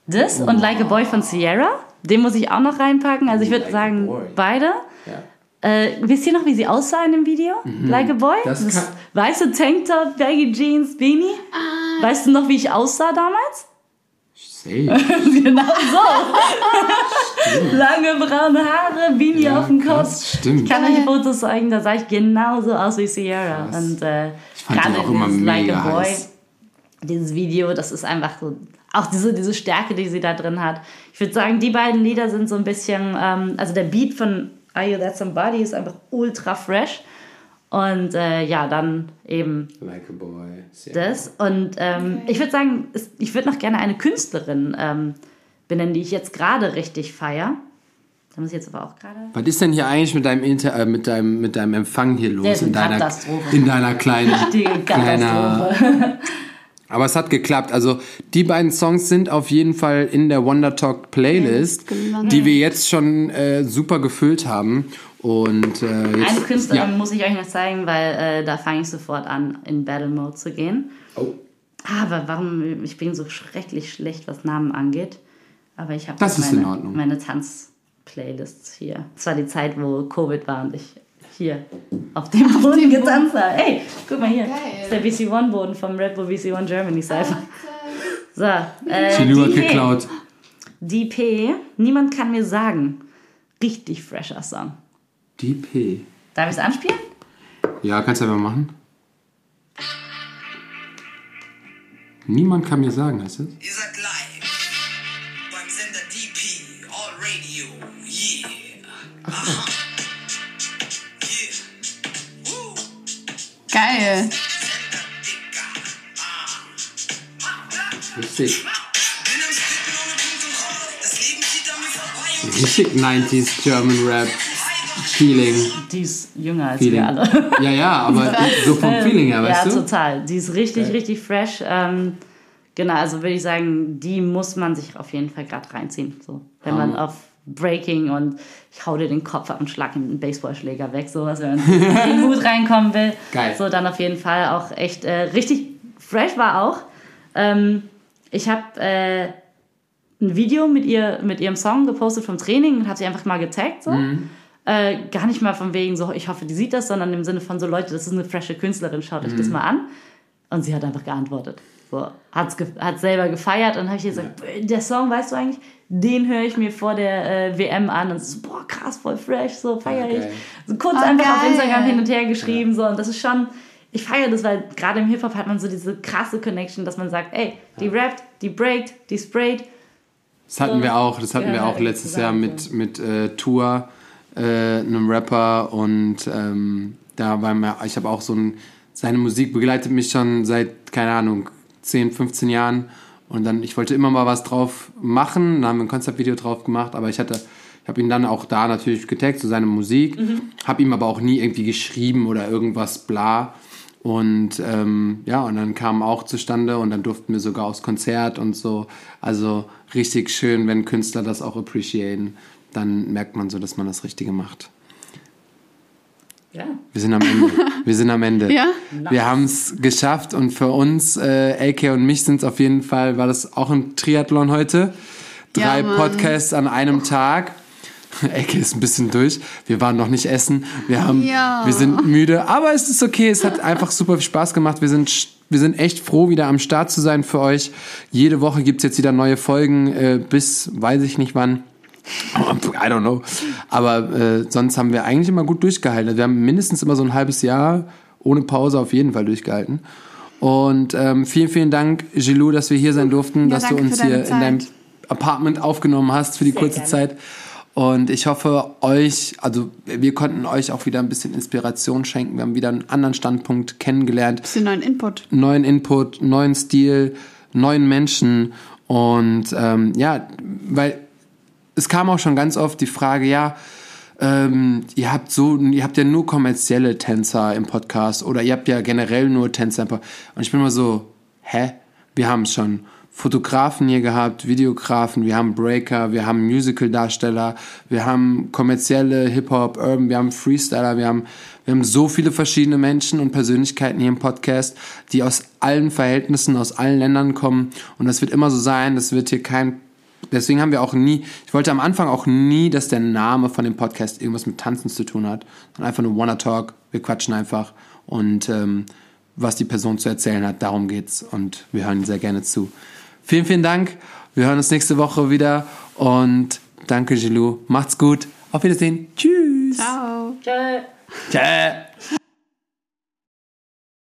Das und Like a Boy von Sierra, den muss ich auch noch reinpacken. Also ich würde Like sagen, beide. Ja. Äh, wisst ihr noch, wie sie aussah in dem Video? Like a Boy? Mhm. Das kann- weiße Tanktop, Baggy Jeans, Beanie. Weißt du noch, wie ich aussah damals? Safe. genau so. Lange braune Haare, Beanie Ja, auf dem Kopf. stimmt. Ich kann euch Fotos zeigen, da sah ich genauso aus wie Sierra. Krass. Und äh, Ich fand gerade auch immer dieses Like mega a Boy, heiß. dieses Video, das ist einfach so, auch diese, diese Stärke, die sie da drin hat. Ich würde sagen, die beiden Lieder sind so ein bisschen, ähm, also der Beat von Are You That Somebody ist einfach ultra fresh. Und äh, ja, dann eben Like a boy. Sehr das. Und ähm, ich würde sagen, ich würde noch gerne eine Künstlerin ähm, benennen, die ich jetzt gerade richtig feiere. Da muss ich jetzt aber auch gerade. Was ist denn hier eigentlich mit deinem, Inter äh, mit deinem, mit deinem Empfang hier los? Der ist in, eine deiner, Katastrophe. in deiner kleinen, Die kleiner, Katastrophe. Aber es hat geklappt. Also die beiden Songs sind auf jeden Fall in der Wonder Talk Playlist, gelandet. die wir jetzt schon äh, super gefüllt haben. Und äh, jetzt, Eine Künstlerin Ja. muss ich euch noch zeigen, weil äh, da fange ich sofort an, in Battle Mode zu gehen. Oh, Aber warum, ich bin so schrecklich schlecht, was Namen angeht. Aber ich habe meine, meine Tanzplaylists hier. Es war die Zeit, wo Covid war und ich hier auf dem Boden getanzt habe. Ey, guck mal hier. Geil. Das ist der BC1-Boden vom Red Bull BC1 Germany Cypher. So, äh, DP. geklaut. DP, niemand kann mir sagen. Richtig fresher Song. DP. Darf ich es anspielen? Ja, kannst du einfach machen. Niemand kann mir sagen, heißt das? Ihr seid live beim Sender DP, All Radio, yeah. Aha. Vorbei und Richtig 90s German Rap. Feeling. Die ist jünger als Feeling. wir alle. Ja, ja, aber so vom Feeling her, weißt ja, du? total. Die ist richtig, Geil. richtig fresh. Ähm, genau, also würde ich sagen, die muss man sich auf jeden Fall gerade reinziehen. So, wenn man Hammer. auf Breaking und ich hau dir den Kopf ab und schlag ihm einen Baseballschläger weg, sowas, wenn man in den Hut reinkommen will. Geil. So, dann auf jeden Fall auch echt äh, richtig fresh war auch. Ähm, ich habe äh, ein Video mit, ihr, mit ihrem Song gepostet vom Training und habe sie einfach mal getaggt. So. Mhm. Äh, gar nicht mal von wegen so, ich hoffe, die sieht das, sondern im Sinne von so, Leute, das ist eine frische Künstlerin, schaut euch Mhm. das mal an. Und sie hat einfach geantwortet. So, hat's ge hat selber gefeiert. Und habe ich gesagt, der Song, weißt du eigentlich, den höre ich mir vor der äh, WM an. Und so, boah, krass, voll fresh, so feiere Ah, ich. So kurz Ah, einfach auf geil. Instagram hin und her geschrieben, so, und das ist schon, ich feiere das, weil gerade im Hip-Hop hat man so diese krasse Connection, dass man sagt, ey, die rappt, die breakt, die sprayt, Das hatten wir auch, das hatten wir Ja, auch letztes Jahr mit, mit äh, Tour, äh, einem Rapper und ähm, da war mir, ich habe auch so ein, seine Musik begleitet mich schon seit, keine Ahnung, 10, 15 Jahren Und dann, ich wollte immer mal was drauf machen, dann haben wir ein Konzeptvideo drauf gemacht, aber ich hatte, ich habe ihn dann auch da natürlich getaggt zu seiner Musik, habe ihm aber auch nie irgendwie geschrieben oder irgendwas bla. Und ähm, ja, und dann kam auch zustande und dann durften wir sogar aufs Konzert und so. Also richtig schön, wenn Künstler das auch appreciaten, dann merkt man so, dass man das Richtige macht. Ja. Wir sind am Ende. Wir sind am Ende. Ja? Wir haben es geschafft und für uns, äh, AK und mich, sind es auf jeden Fall, war das auch ein Triathlon heute. Drei Ja. Podcasts an einem Tag. AK ist ein bisschen durch. Wir waren noch nicht essen. Wir haben, Ja. wir sind müde, aber es ist okay. Es hat einfach super viel Spaß gemacht. Wir sind, wir sind echt froh, wieder am Start zu sein für euch. Jede Woche gibt's jetzt wieder neue Folgen, äh, bis weiß ich nicht wann. I don't know. Aber äh, sonst haben wir eigentlich immer gut durchgehalten. Wir haben mindestens immer so ein halbes Jahr ohne Pause auf jeden Fall durchgehalten. Und ähm, vielen, vielen Dank, Gilou, dass wir hier sein durften, Ja, dass du uns hier in deinem Zeit. Apartment aufgenommen hast für die Sehr kurze gerne. Zeit. Und ich hoffe, euch, also wir konnten euch auch wieder ein bisschen Inspiration schenken. Wir haben wieder einen anderen Standpunkt kennengelernt Bisschen neuen Input. neuen Input, neuen Stil, neuen Menschen und ähm, ja, weil es kam auch schon ganz oft die Frage, ja, ähm, ihr habt so, ihr habt ja nur kommerzielle Tänzer im Podcast oder ihr habt ja generell nur Tänzer im Podcast. Und ich bin immer so, hä? Wir haben schon Fotografen hier gehabt, Videografen, wir haben Breaker, wir haben Musical-Darsteller, wir haben kommerzielle Hip-Hop, Urban, wir haben Freestyler, wir haben, wir haben so viele verschiedene Menschen und Persönlichkeiten hier im Podcast, die aus allen Verhältnissen, aus allen Ländern kommen. Und das wird immer so sein, das wird hier kein Deswegen haben wir auch nie, ich wollte am Anfang auch nie, dass der Name von dem Podcast irgendwas mit Tanzen zu tun hat, sondern einfach nur Wanna Talk, wir quatschen einfach und ähm, was die Person zu erzählen hat, darum geht's und wir hören sehr gerne zu. Vielen, vielen Dank, wir hören uns nächste Woche wieder und danke Gilou, macht's gut, auf Wiedersehen, tschüss. Ciao. Tschö. Tschä.